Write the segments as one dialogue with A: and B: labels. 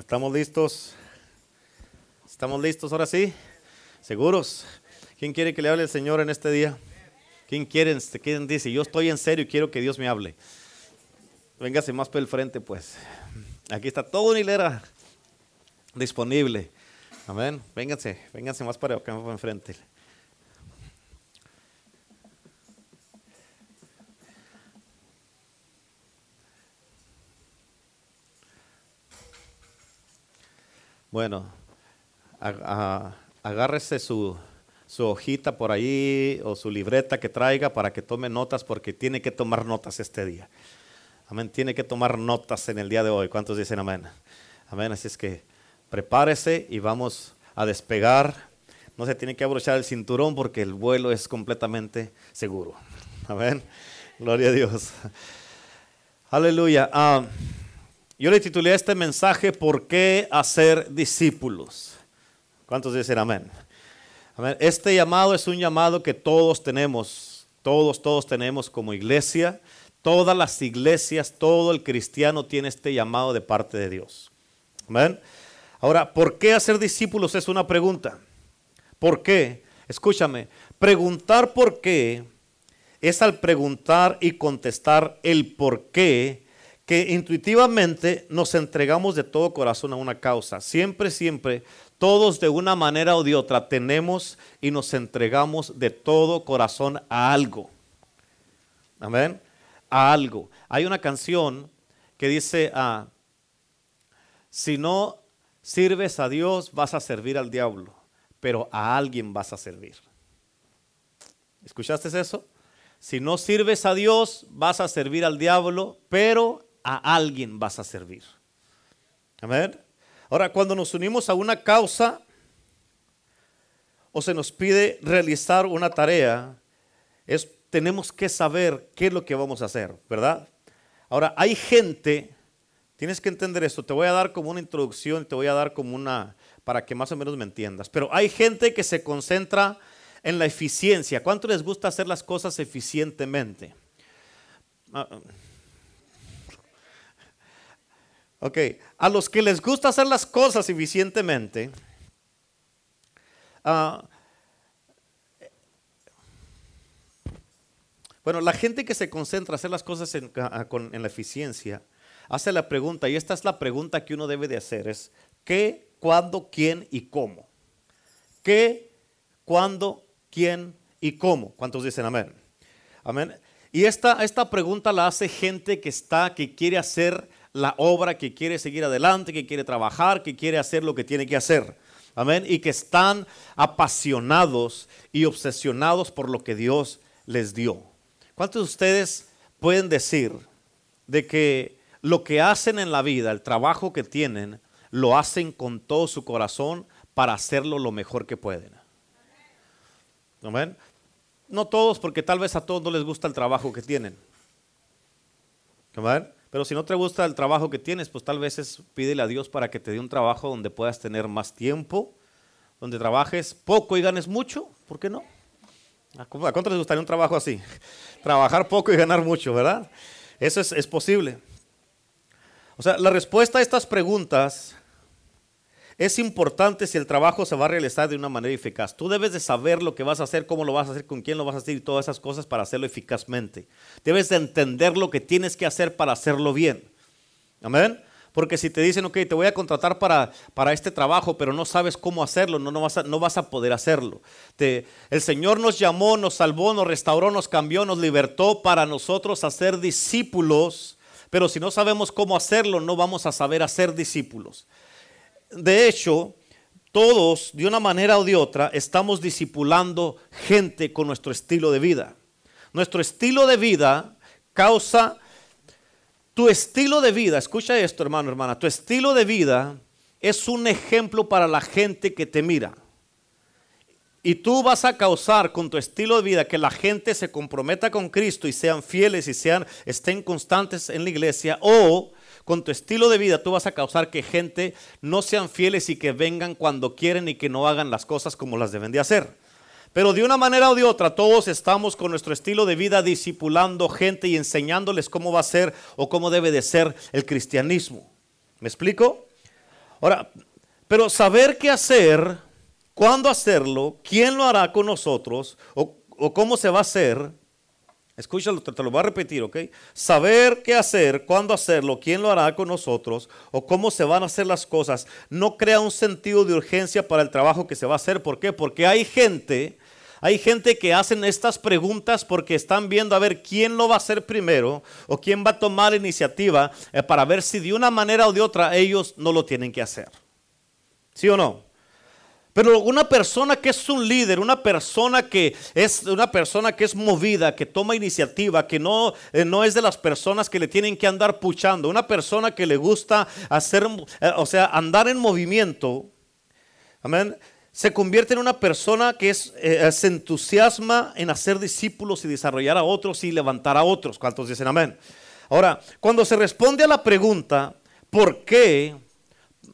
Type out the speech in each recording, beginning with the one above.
A: ¿Estamos listos? ¿Estamos listos ahora sí? ¿Seguros? ¿Quién quiere que le hable el Señor en este día? ¿Quién quiere? ¿Quién dice? Yo estoy en serio y quiero que Dios me hable. Véngase más por el frente, pues. Aquí está toda una hilera disponible. Amén. Vénganse, vénganse más para acá, para enfrente. Bueno, agárrese su, su hojita por ahí o su libreta que traiga para que tome notas porque tiene que tomar notas este día. Amén, tiene que tomar notas en el día de hoy. ¿Cuántos dicen amén? Amén, así es que prepárese y vamos a despegar. No se tiene que abrochar el cinturón porque el vuelo es completamente seguro. Amén, gloria a Dios. Aleluya. Ah, yo le titulé este mensaje ¿Por qué hacer discípulos? ¿Cuántos dicen amén? amén? Este llamado es un llamado que todos tenemos, todos, todos tenemos como iglesia. Todas las iglesias, todo el cristiano tiene este llamado de parte de Dios. Amén. Ahora, ¿por qué hacer discípulos? Es una pregunta. ¿Por qué? Escúchame, preguntar por qué es al preguntar y contestar el por qué que intuitivamente nos entregamos de todo corazón a una causa. Siempre, siempre, todos de una manera o de otra tenemos y nos entregamos de todo corazón a algo. Amén. A algo. Hay una canción que dice, ah, si no sirves a Dios, vas a servir al diablo, pero a alguien vas a servir. ¿Escuchaste eso? Si no sirves a Dios, vas a servir al diablo, pero a alguien vas a servir. Amén. Ahora, cuando nos unimos a una causa o se nos pide realizar una tarea, es, tenemos que saber qué es lo que vamos a hacer, ¿verdad? Ahora, hay gente, tienes que entender esto, te voy a dar como una introducción, te voy a dar como una, para que más o menos me entiendas, pero hay gente que se concentra en la eficiencia. ¿Cuánto les gusta hacer las cosas eficientemente? Ah, Ok, a los que les gusta hacer las cosas eficientemente, ah, bueno, la gente que se concentra a hacer las cosas en, en, la eficiencia, hace la pregunta, y esta es la pregunta que uno debe de hacer, es ¿qué, cuándo, quién y cómo? ¿Qué, cuándo, quién y cómo? ¿Cuántos dicen amén? Amén. Y esta, esta pregunta la hace gente que está, que quiere hacer la obra, que quiere seguir adelante, que quiere trabajar, que quiere hacer lo que tiene que hacer. Amén. Y que están apasionados y obsesionados por lo que Dios les dio. ¿Cuántos de ustedes pueden decir de que lo que hacen en la vida, el trabajo que tienen, lo hacen con todo su corazón para hacerlo lo mejor que pueden? Amén. No todos, porque tal vez a todos no les gusta el trabajo que tienen. Amén. Pero si no te gusta el trabajo que tienes, pues tal vez es, pídele a Dios para que te dé un trabajo donde puedas tener más tiempo, donde trabajes poco y ganes mucho. ¿Por qué no? ¿A cuánto les gustaría un trabajo así? Trabajar poco y ganar mucho, ¿verdad? Eso es, es posible. O sea, la respuesta a estas preguntas es importante si el trabajo se va a realizar de una manera eficaz. Tú debes de saber lo que vas a hacer, cómo lo vas a hacer, con quién lo vas a hacer y todas esas cosas para hacerlo eficazmente. Debes de entender lo que tienes que hacer para hacerlo bien. Amén. Porque si te dicen, ok, te voy a contratar para, para este trabajo, pero no sabes cómo hacerlo, no, no, vas, a, no vas a poder hacerlo. El Señor nos llamó, nos salvó, nos restauró, nos cambió, nos libertó para nosotros hacer discípulos, pero si no sabemos cómo hacerlo, no vamos a saber hacer discípulos de hecho, todos, de una manera o de otra, estamos discipulando gente con nuestro estilo de vida. Nuestro estilo de vida causa, tu estilo de vida, escucha esto hermano, hermana, tu estilo de vida es un ejemplo para la gente que te mira. Y tú vas a causar con tu estilo de vida que la gente se comprometa con Cristo y sean fieles y sean, estén constantes en la iglesia o con tu estilo de vida tú vas a causar que gente no sean fieles y que vengan cuando quieren y que no hagan las cosas como las deben de hacer. Pero de una manera o de otra, todos estamos con nuestro estilo de vida discipulando gente y enseñándoles cómo va a ser o cómo debe de ser el cristianismo. ¿Me explico? Ahora, pero saber qué hacer, cuándo hacerlo, quién lo hará con nosotros o, o cómo se va a hacer, Escúchalo, te, lo voy a repetir, ¿ok? Saber qué hacer, cuándo hacerlo, quién lo hará con nosotros o cómo se van a hacer las cosas, no crea un sentido de urgencia para el trabajo que se va a hacer. ¿Por qué? Porque hay gente, hay gente que hacen estas preguntas porque están viendo a ver quién lo va a hacer primero o quién va a tomar iniciativa eh, para ver si de una manera o de otra ellos no lo tienen que hacer. ¿Sí o no? Pero una persona que es un líder, una persona que es una persona que es movida, que toma iniciativa, que no, eh, no es de las personas que le tienen que andar puchando, una persona que le gusta hacer, eh, o sea, andar en movimiento, amén, se convierte en una persona que es, eh, se entusiasma en hacer discípulos y desarrollar a otros y levantar a otros. ¿Cuántos dicen amén? Ahora, cuando se responde a la pregunta, ¿por qué?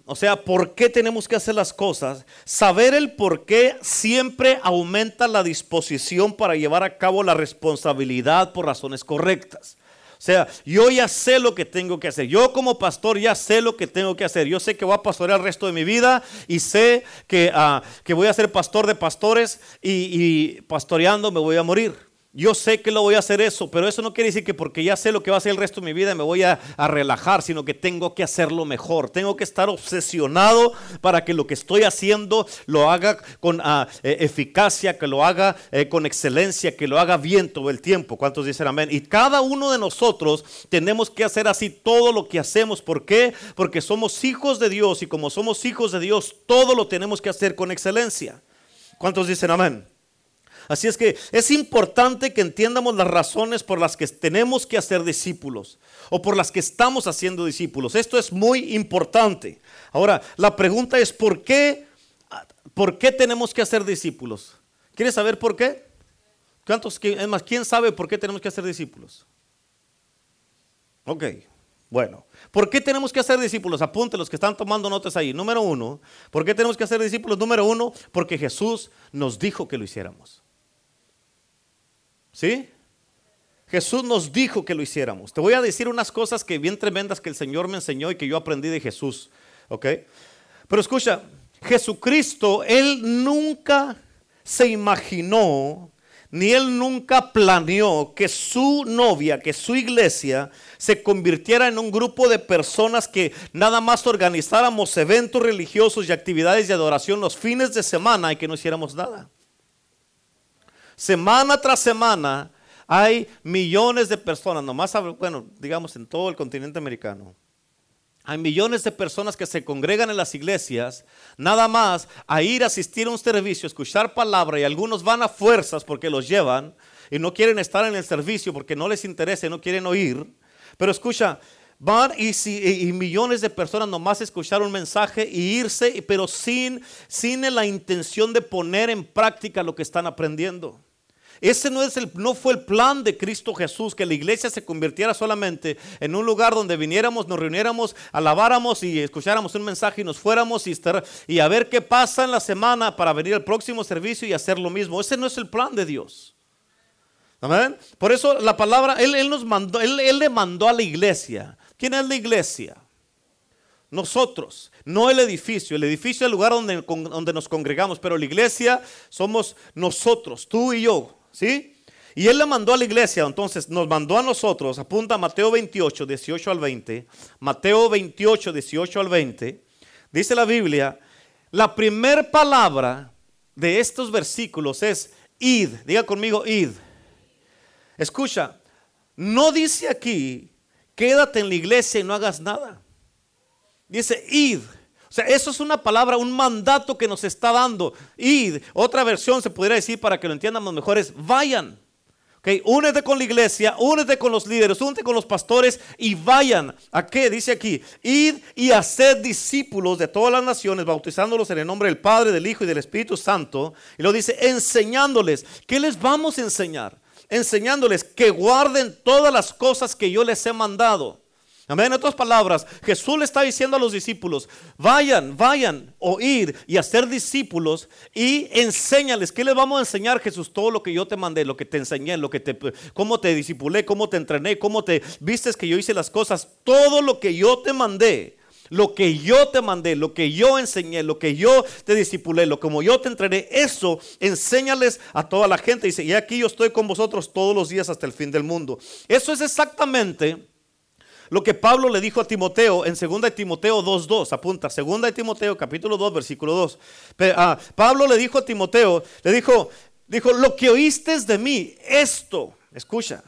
A: O sea, ¿por qué tenemos que hacer las cosas? Saber el por qué siempre aumenta la disposición para llevar a cabo la responsabilidad por razones correctas. O sea, yo ya sé lo que tengo que hacer. Yo como pastor ya sé lo que tengo que hacer. Yo sé que voy a pastorear el resto de mi vida y sé que, ah, que voy a ser pastor de pastores y pastoreando me voy a morir. Yo sé que lo voy a hacer eso, pero eso no quiere decir que porque ya sé lo que va a ser el resto de mi vida me voy a, relajar, sino que tengo que hacerlo mejor. Tengo que estar obsesionado para que lo que estoy haciendo lo haga con ah, eh, eficacia, que lo haga eh, con excelencia, que lo haga bien todo el tiempo. ¿Cuántos dicen amén? Y cada uno de nosotros tenemos que hacer así todo lo que hacemos. ¿Por qué? Porque somos hijos de Dios y como somos hijos de Dios, todo lo tenemos que hacer con excelencia. ¿Cuántos dicen amén? Así es que es importante que entiendamos las razones por las que tenemos que hacer discípulos o por las que estamos haciendo discípulos. Esto es muy importante. Ahora, la pregunta es, ¿por qué, por qué tenemos que hacer discípulos? ¿Quieres saber por qué? ¿Cuántos, más, ¿quién sabe por qué tenemos que hacer discípulos? Ok, bueno. ¿Por qué tenemos que hacer discípulos? Apunte los que están tomando notas ahí. Número uno, ¿por qué tenemos que hacer discípulos? Número uno, porque Jesús nos dijo que lo hiciéramos. ¿Sí? Jesús nos dijo que lo hiciéramos. Te voy a decir unas cosas que bien tremendas que el Señor me enseñó y que yo aprendí de Jesús. ¿Ok? Pero escucha, Jesucristo, Él nunca se imaginó, ni Él nunca planeó que su novia, que su iglesia se convirtiera en un grupo de personas que nada más organizáramos eventos religiosos y actividades de adoración los fines de semana y que no hiciéramos nada. Semana tras semana hay millones de personas, nomás, bueno, digamos en todo el continente americano. Hay millones de personas que se congregan en las iglesias, nada más a ir a asistir a un servicio, escuchar palabra y algunos van a fuerzas porque los llevan y no quieren estar en el servicio porque no les interesa y no quieren oír. Pero escucha, van y, y, millones de personas nomás escuchar un mensaje y irse, pero sin, sin la intención de poner en práctica lo que están aprendiendo. Ese no, es el, no fue el plan de Cristo Jesús, que la iglesia se convirtiera solamente en un lugar donde viniéramos, nos reuniéramos, alabáramos y escucháramos un mensaje y nos fuéramos y, estar, y a ver qué pasa en la semana para venir al próximo servicio y hacer lo mismo. Ese no es el plan de Dios. Amén. Por eso la palabra, Él, nos mandó, él, él le mandó a la iglesia. ¿Quién es la iglesia? Nosotros, no el edificio. El edificio es el lugar donde, donde, nos congregamos, pero la iglesia somos nosotros, tú y yo. ¿Sí? Y él le mandó a la iglesia, entonces nos mandó a nosotros, apunta Mateo 28, 18 al 20, Mateo 28, 18 al 20, dice la Biblia, la primer palabra de estos versículos es id, diga conmigo id. Escucha, no dice aquí, quédate en la iglesia y no hagas nada. Dice id. Sea, eso es una palabra, un mandato que nos está dando. Y otra versión se podría decir para que lo entiendamos mejor es vayan. Okay, únete con la iglesia, únete con los líderes, únete con los pastores y vayan. ¿A qué? Dice aquí, id y haced discípulos de todas las naciones, bautizándolos en el nombre del Padre, del Hijo y del Espíritu Santo. Y lo dice, enseñándoles. ¿Qué les vamos a enseñar? Enseñándoles que guarden todas las cosas que yo les he mandado. Amén. En otras palabras, Jesús le está diciendo a los discípulos, vayan, vayan, oír y hacer discípulos y enséñales. ¿Qué les vamos a enseñar, Jesús? Todo lo que yo te mandé, lo que te enseñé, lo que te, cómo te discipulé, cómo te entrené, cómo te vistes que yo hice las cosas, todo lo que yo te mandé. lo que yo te mandé, lo que yo enseñé, lo que yo te disipulé, lo como yo te entrené, eso enséñales a toda la gente. Dice, y aquí yo estoy con vosotros todos los días hasta el fin del mundo. Eso es exactamente lo que Pablo le dijo a Timoteo en 2 Timoteo 2.2, apunta, 2 Timoteo capítulo 2, versículo 2. Ah, Pablo le dijo a Timoteo, le dijo, dijo, lo que oíste de mí, esto, escucha,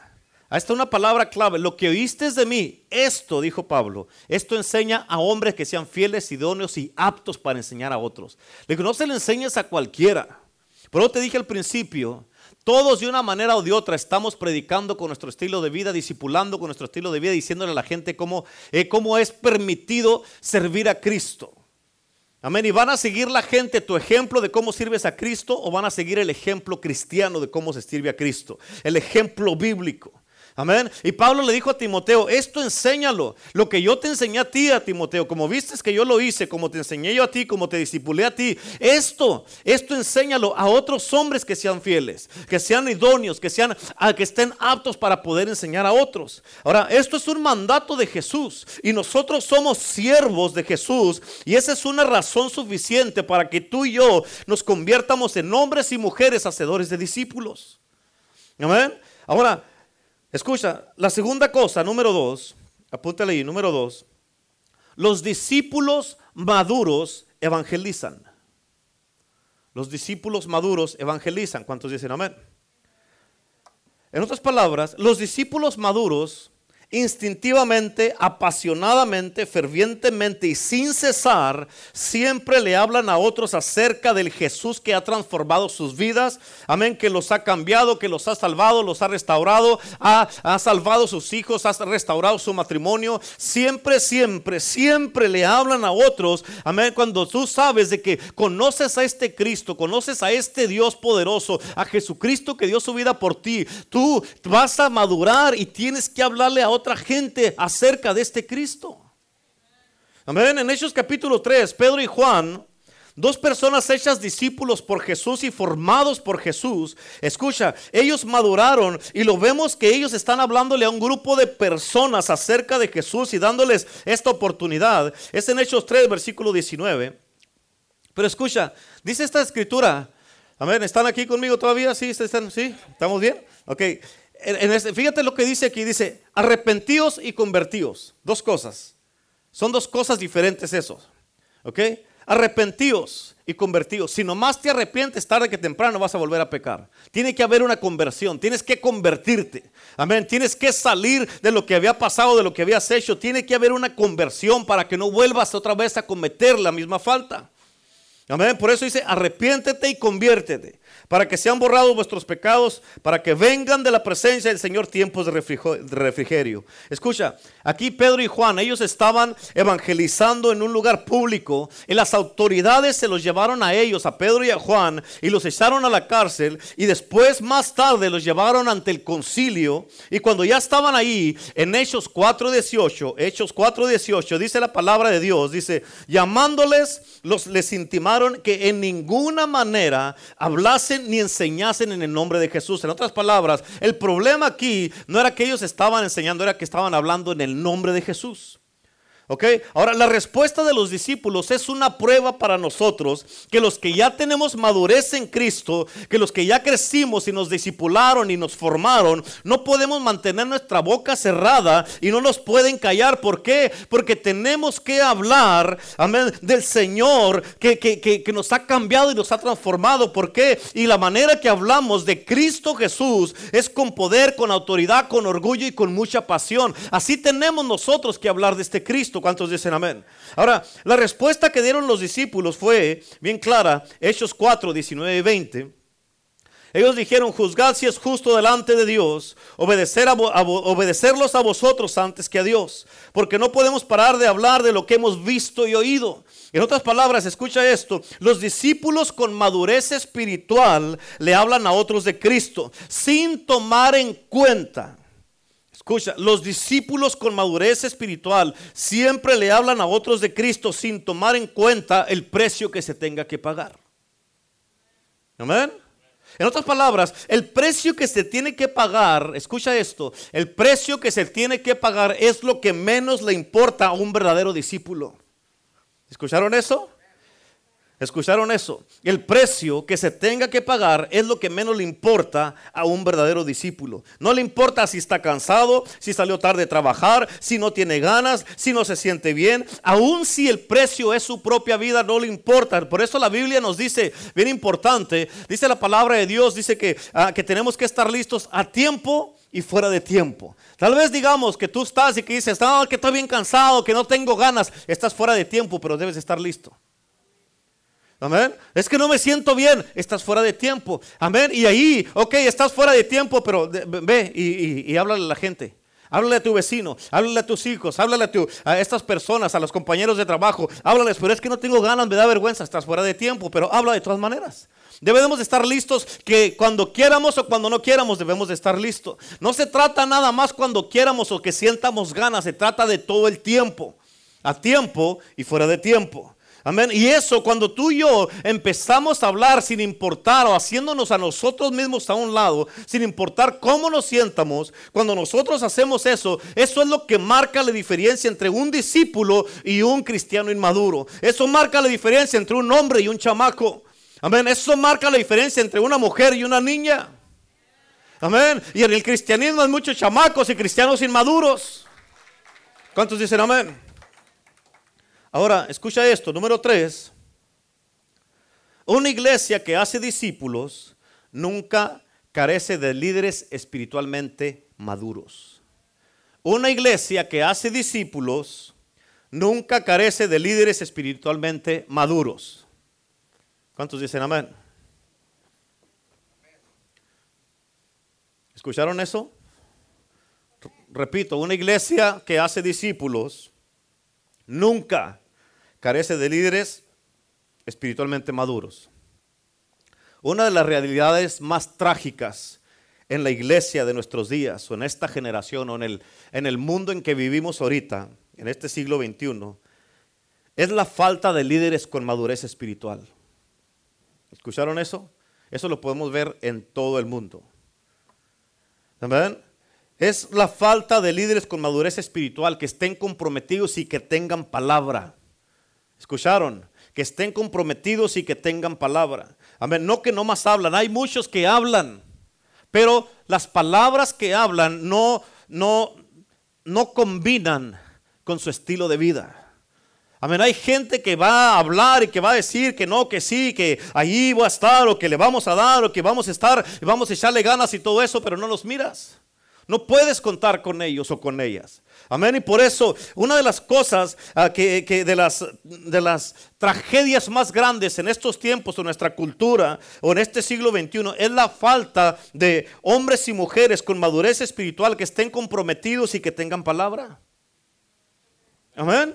A: Ahí está una palabra clave. Lo que oíste de mí, esto, dijo Pablo, esto enseña a hombres que sean fieles, idóneos y aptos para enseñar a otros. Le digo, no se le enseñes a cualquiera. Pero te dije al principio, todos de una manera o de otra estamos predicando con nuestro estilo de vida, discipulando con nuestro estilo de vida, diciéndole a la gente cómo, eh, cómo es permitido servir a Cristo. Amén. Y van a seguir la gente tu ejemplo de cómo sirves a Cristo o van a seguir el ejemplo cristiano de cómo se sirve a Cristo. El ejemplo bíblico. Amén. Y Pablo le dijo a Timoteo, esto enséñalo. Lo que yo te enseñé a ti, a Timoteo, como viste que yo lo hice, como te enseñé yo a ti, como te disipulé a ti, esto, esto enséñalo a otros hombres que sean fieles, que sean idóneos, que sean, que estén aptos para poder enseñar a otros. Ahora, esto es un mandato de Jesús y nosotros somos siervos de Jesús y esa es una razón suficiente para que tú y yo nos conviertamos en hombres y mujeres hacedores de discípulos. Amén. Ahora, Escucha, la segunda cosa, número dos, apúntale ahí, número dos, los discípulos maduros evangelizan. Los discípulos maduros evangelizan. ¿Cuántos dicen amén? En otras palabras, los discípulos maduros instintivamente, apasionadamente, fervientemente y sin cesar, siempre le hablan a otros acerca del Jesús que ha transformado sus vidas. Amén, que los ha cambiado, que los ha salvado, los ha restaurado, ha, ha salvado sus hijos, ha restaurado su matrimonio. Siempre, siempre, siempre le hablan a otros. Amén, cuando tú sabes de que conoces a este Cristo, conoces a este Dios poderoso, a Jesucristo que dio su vida por ti, tú vas a madurar y tienes que hablarle a otros otra gente acerca de este Cristo. Amén. En Hechos capítulo 3, Pedro y Juan, dos personas hechas discípulos por Jesús y formados por Jesús, escucha, ellos maduraron y lo vemos que ellos están hablándole a un grupo de personas acerca de Jesús y dándoles esta oportunidad. Es en Hechos 3, versículo 19. Pero escucha, dice esta escritura, amén, ¿están aquí conmigo todavía? ¿Sí? ¿Sí? ¿Estamos bien? Ok, este, fíjate lo que dice aquí, dice, arrepentíos y convertíos. Dos cosas. Son dos cosas diferentes esos. ¿Ok? Arrepentíos y convertíos. Si nomás te arrepientes tarde que temprano vas a volver a pecar. Tiene que haber una conversión. Tienes que convertirte. Amén. Tienes que salir de lo que había pasado, de lo que habías hecho. Tiene que haber una conversión para que no vuelvas otra vez a cometer la misma falta. Amén. Por eso dice, arrepiéntete y conviértete para que sean borrados vuestros pecados, para que vengan de la presencia del Señor tiempos de refrigerio. Escucha, aquí Pedro y Juan, ellos estaban evangelizando en un lugar público y las autoridades se los llevaron a ellos, a Pedro y a Juan, y los echaron a la cárcel y después más tarde los llevaron ante el concilio y cuando ya estaban ahí, en Hechos 4.18, Hechos 4.18, dice la palabra de Dios, dice, llamándoles, los, les intimaron que en ninguna manera hablasen ni enseñasen en el nombre de Jesús. En otras palabras, el problema aquí no era que ellos estaban enseñando, era que estaban hablando en el nombre de Jesús. ¿Ok? Ahora, la respuesta de los discípulos es una prueba para nosotros que los que ya tenemos madurez en Cristo, que los que ya crecimos y nos discipularon y nos formaron, no podemos mantener nuestra boca cerrada y no nos pueden callar. ¿Por qué? Porque tenemos que hablar, del Señor que, que, que nos ha cambiado y nos ha transformado. ¿Por qué? Y la manera que hablamos de Cristo Jesús es con poder, con autoridad, con orgullo y con mucha pasión. Así tenemos nosotros que hablar de este Cristo. ¿Cuántos dicen amén? Ahora, la respuesta que dieron los discípulos fue bien clara, Hechos 4, 19 y 20. Ellos dijeron, juzgad si es justo delante de Dios, obedecer a, obedecerlos a vosotros antes que a Dios, porque no podemos parar de hablar de lo que hemos visto y oído. En otras palabras, escucha esto, los discípulos con madurez espiritual le hablan a otros de Cristo, sin tomar en cuenta Escucha, los discípulos con madurez espiritual siempre le hablan a otros de Cristo sin tomar en cuenta el precio que se tenga que pagar. Amén. En otras palabras, el precio que se tiene que pagar, escucha esto, el precio que se tiene que pagar es lo que menos le importa a un verdadero discípulo. ¿Escucharon eso? ¿Escucharon eso? El precio que se tenga que pagar es lo que menos le importa a un verdadero discípulo. No le importa si está cansado, si salió tarde de trabajar, si no tiene ganas, si no se siente bien. Aun si el precio es su propia vida, no le importa. Por eso la Biblia nos dice, bien importante, dice la palabra de Dios, dice que, ah, que tenemos que estar listos a tiempo y fuera de tiempo. Tal vez digamos que tú estás y que dices, no, que estoy bien cansado, que no tengo ganas. Estás fuera de tiempo, pero debes estar listo. Amén. Es que no me siento bien. Estás fuera de tiempo. Amén. Y ahí, ok, estás fuera de tiempo, pero ve y, háblale a la gente. Háblale a tu vecino, háblale a tus hijos, háblale a, a, estas personas, a los compañeros de trabajo. Háblales, pero es que no tengo ganas, me da vergüenza, estás fuera de tiempo, pero habla de todas maneras. Debemos estar listos que cuando quieramos o cuando no quieramos debemos de estar listos. No se trata nada más cuando quieramos o que sientamos ganas, se trata de todo el tiempo. A tiempo y fuera de tiempo. Amén. Y eso cuando tú y yo empezamos a hablar sin importar o haciéndonos a nosotros mismos a un lado, sin importar cómo nos sientamos, cuando nosotros hacemos eso, eso es lo que marca la diferencia entre un discípulo y un cristiano inmaduro. Eso marca la diferencia entre un hombre y un chamaco. Amén. Eso marca la diferencia entre una mujer y una niña. Amén. Y en el cristianismo hay muchos chamacos y cristianos inmaduros. ¿Cuántos dicen amén? Ahora, escucha esto, número tres. Una iglesia que hace discípulos nunca carece de líderes espiritualmente maduros. Una iglesia que hace discípulos nunca carece de líderes espiritualmente maduros. ¿Cuántos dicen amén? ¿Escucharon eso? Repito, una iglesia que hace discípulos nunca carece de líderes espiritualmente maduros. Una de las realidades más trágicas en la iglesia de nuestros días, o en esta generación, o en el, en el mundo en que vivimos ahorita, en este siglo XXI, es la falta de líderes con madurez espiritual. ¿Escucharon eso? Eso lo podemos ver en todo el mundo. ¿Amén? Es la falta de líderes con madurez espiritual que estén comprometidos y que tengan palabra. ¿Escucharon? Que estén comprometidos y que tengan palabra. Amén. No que no más hablan. Hay muchos que hablan. Pero las palabras que hablan no, no, no combinan con su estilo de vida. Amén. Hay gente que va a hablar y que va a decir que no, que sí, que ahí va a estar, o que le vamos a dar, o que vamos a estar, y vamos a echarle ganas y todo eso, pero no los miras. No puedes contar con ellos o con ellas. Amén. Y por eso, una de las cosas ah, que, de, las, de las tragedias más grandes en estos tiempos, en nuestra cultura o en este siglo XXI, es la falta de hombres y mujeres con madurez espiritual que estén comprometidos y que tengan palabra. Amén.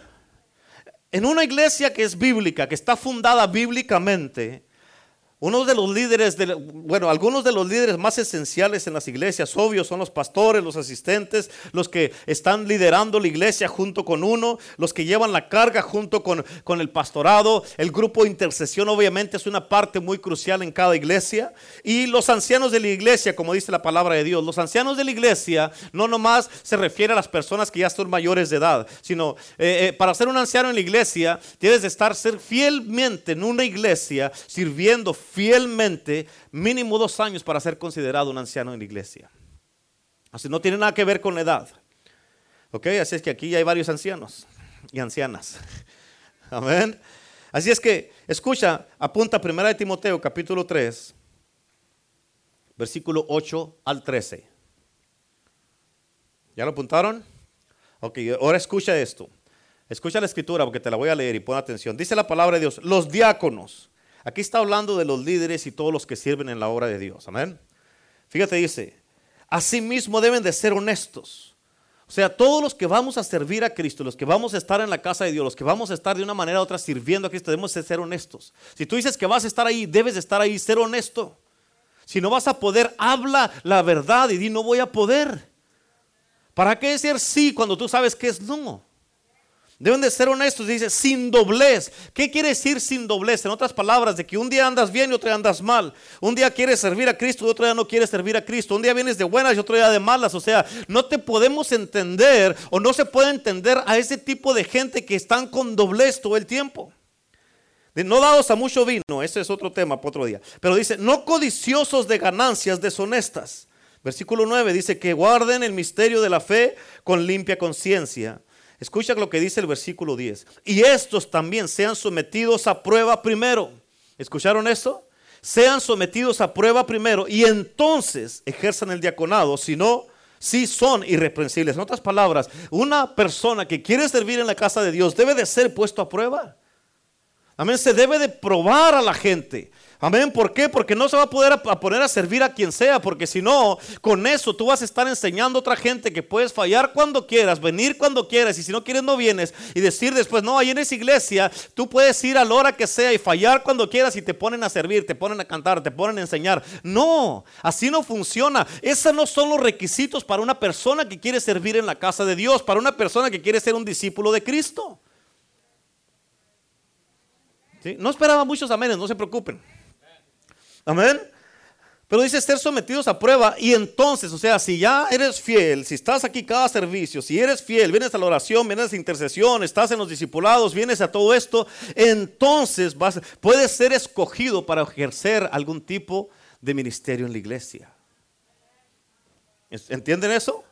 A: En una iglesia que es bíblica, que está fundada bíblicamente, uno de los líderes, de, bueno, algunos de los líderes más esenciales en las iglesias, obvio, son los pastores, los asistentes, los que están liderando la iglesia junto con uno, los que llevan la carga junto con, con el pastorado. El grupo de intercesión obviamente es una parte muy crucial en cada iglesia. Y los ancianos de la iglesia, como dice la palabra de Dios, los ancianos de la iglesia no nomás se refiere a las personas que ya son mayores de edad, sino eh, eh, para ser un anciano en la iglesia, tienes de estar ser fielmente en una iglesia sirviendo fielmente mínimo dos años para ser considerado un anciano en la iglesia. Así no tiene nada que ver con la edad. ¿Ok? Así es que aquí ya hay varios ancianos y ancianas. Amén. Así es que, escucha, apunta 1 de Timoteo capítulo 3, versículo 8 al 13. ¿Ya lo apuntaron? Ok, ahora escucha esto. Escucha la escritura porque te la voy a leer y pon atención. Dice la palabra de Dios, los diáconos Aquí está hablando de los líderes y todos los que sirven en la obra de Dios. Amén. Fíjate, dice, asimismo deben de ser honestos. O sea, todos los que vamos a servir a Cristo, los que vamos a estar en la casa de Dios, los que vamos a estar de una manera u otra sirviendo a Cristo, debemos de ser honestos. Si tú dices que vas a estar ahí, debes de estar ahí, ser honesto. Si no vas a poder, habla la verdad y di no voy a poder. ¿Para qué decir sí cuando tú sabes que es no? Deben de ser honestos, dice, sin doblez. ¿Qué quiere decir sin doblez? En otras palabras, de que un día andas bien y otro día andas mal. Un día quieres servir a Cristo y otro día no quieres servir a Cristo. Un día vienes de buenas y otro día de malas. O sea, no te podemos entender o no se puede entender a ese tipo de gente que están con doblez todo el tiempo. No dados a mucho vino, ese es otro tema para otro día. Pero dice, no codiciosos de ganancias deshonestas. Versículo 9 dice que guarden el misterio de la fe con limpia conciencia Escucha lo que dice el versículo 10. Y estos también sean sometidos a prueba primero. ¿Escucharon eso? Sean sometidos a prueba primero y entonces ejerzan el diaconado. Si no, si son irreprensibles. En otras palabras, una persona que quiere servir en la casa de Dios debe de ser puesto a prueba. Amén. Se debe de probar a la gente. Amén. ¿Por qué? Porque no se va a poder poner a servir a quien sea, porque si no, con eso tú vas a estar enseñando a otra gente que puedes fallar cuando quieras, venir cuando quieras, y si no quieres no vienes, y decir después, no, ahí en esa iglesia tú puedes ir a la hora que sea y fallar cuando quieras y te ponen a servir, te ponen a cantar, te ponen a enseñar. No, así no funciona. Esos no son los requisitos para una persona que quiere servir en la casa de Dios, para una persona que quiere ser un discípulo de Cristo. No esperaba muchos amenes, no se preocupen. Amén. Pero dice ser sometidos a prueba y entonces, o sea, si ya eres fiel, si estás aquí cada servicio, si eres fiel, vienes a la oración, vienes a la intercesión, estás en los discipulados, vienes a todo esto, entonces vas, puedes ser escogido para ejercer algún tipo de ministerio en la iglesia. ¿Entienden eso?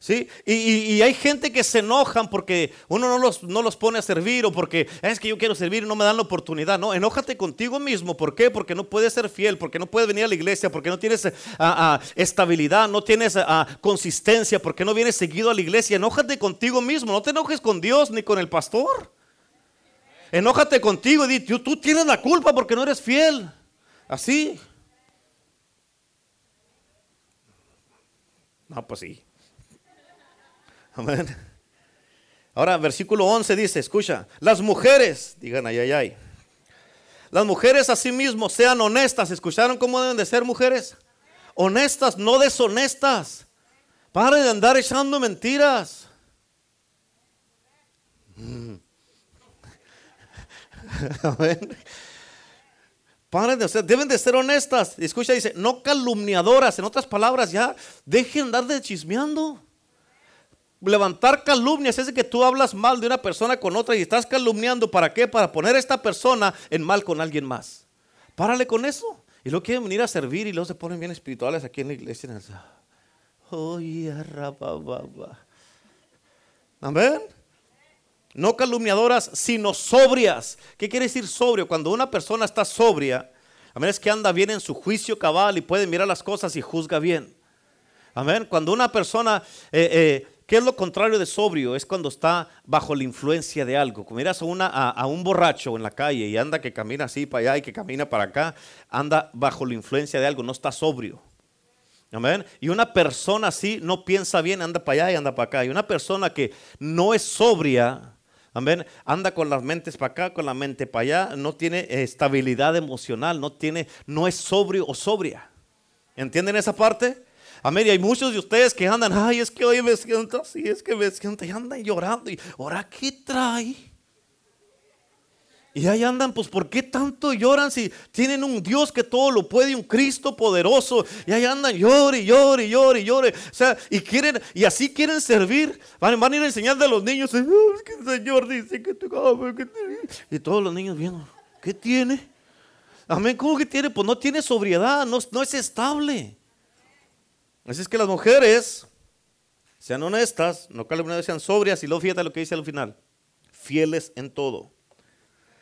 A: ¿Sí? Y, hay gente que se enojan porque uno no los, no los pone a servir o porque es que yo quiero servir y no me dan la oportunidad. No, enójate contigo mismo. ¿Por qué? Porque no puedes ser fiel, porque no puedes venir a la iglesia, porque no tienes ah, ah, estabilidad, no tienes ah, consistencia, porque no vienes seguido a la iglesia. Enójate contigo mismo. No te enojes con Dios ni con el pastor. Enójate contigo y di, tú, tú tienes la culpa porque no eres fiel. Así. No, pues sí. Amén. Ahora, versículo 11 dice, escucha, las mujeres, digan ay, ay, ay. Las mujeres asimismo sean honestas. ¿Escucharon cómo deben de ser mujeres? Honestas, no deshonestas. Paren de andar echando mentiras. Mm. Paren de ser, deben de ser honestas. Escucha, dice, no calumniadoras. En otras palabras, ya dejen de andar de chismeando. Levantar calumnias es que tú hablas mal de una persona con otra y estás calumniando. ¿Para qué? Para poner a esta persona en mal con alguien más. Párale con eso. Y luego quieren venir a servir y luego se ponen bien espirituales aquí en la iglesia. Amén. No calumniadoras, sino sobrias. ¿Qué quiere decir sobrio? Cuando una persona está sobria, amén, es que anda bien en su juicio cabal y puede mirar las cosas y juzga bien. Amén. Cuando una persona eh, eh, ¿Qué es lo contrario de sobrio? Es cuando está bajo la influencia de algo. Como miras a, una, un borracho en la calle y anda que camina así para allá y que camina para acá, anda bajo la influencia de algo, no está sobrio. Amén. Y una persona así no piensa bien, anda para allá y anda para acá. Y una persona que no es sobria, amén, anda con las mentes para acá, con la mente para allá, no tiene estabilidad emocional, no tiene, no es sobrio o sobria. ¿Entienden esa parte? Amén. Y hay muchos de ustedes que andan, ay, es que hoy me siento así, es que me siento y andan llorando. Y ahora, ¿qué trae? Y ahí andan, pues, ¿por qué tanto lloran si tienen un Dios que todo lo puede, un Cristo poderoso? Y ahí andan, llore, llore, llore, llore. O sea, y quieren, y así quieren servir. Van, a ir a enseñarle a los niños, el Señor dice que te Y todos los niños viendo, ¿qué tiene? Amén, ¿cómo que tiene? Pues no tiene sobriedad, no, no es estable. Así es que las mujeres sean honestas, no calumniadas, sean sobrias y luego fíjate lo que dice al final, fieles en todo.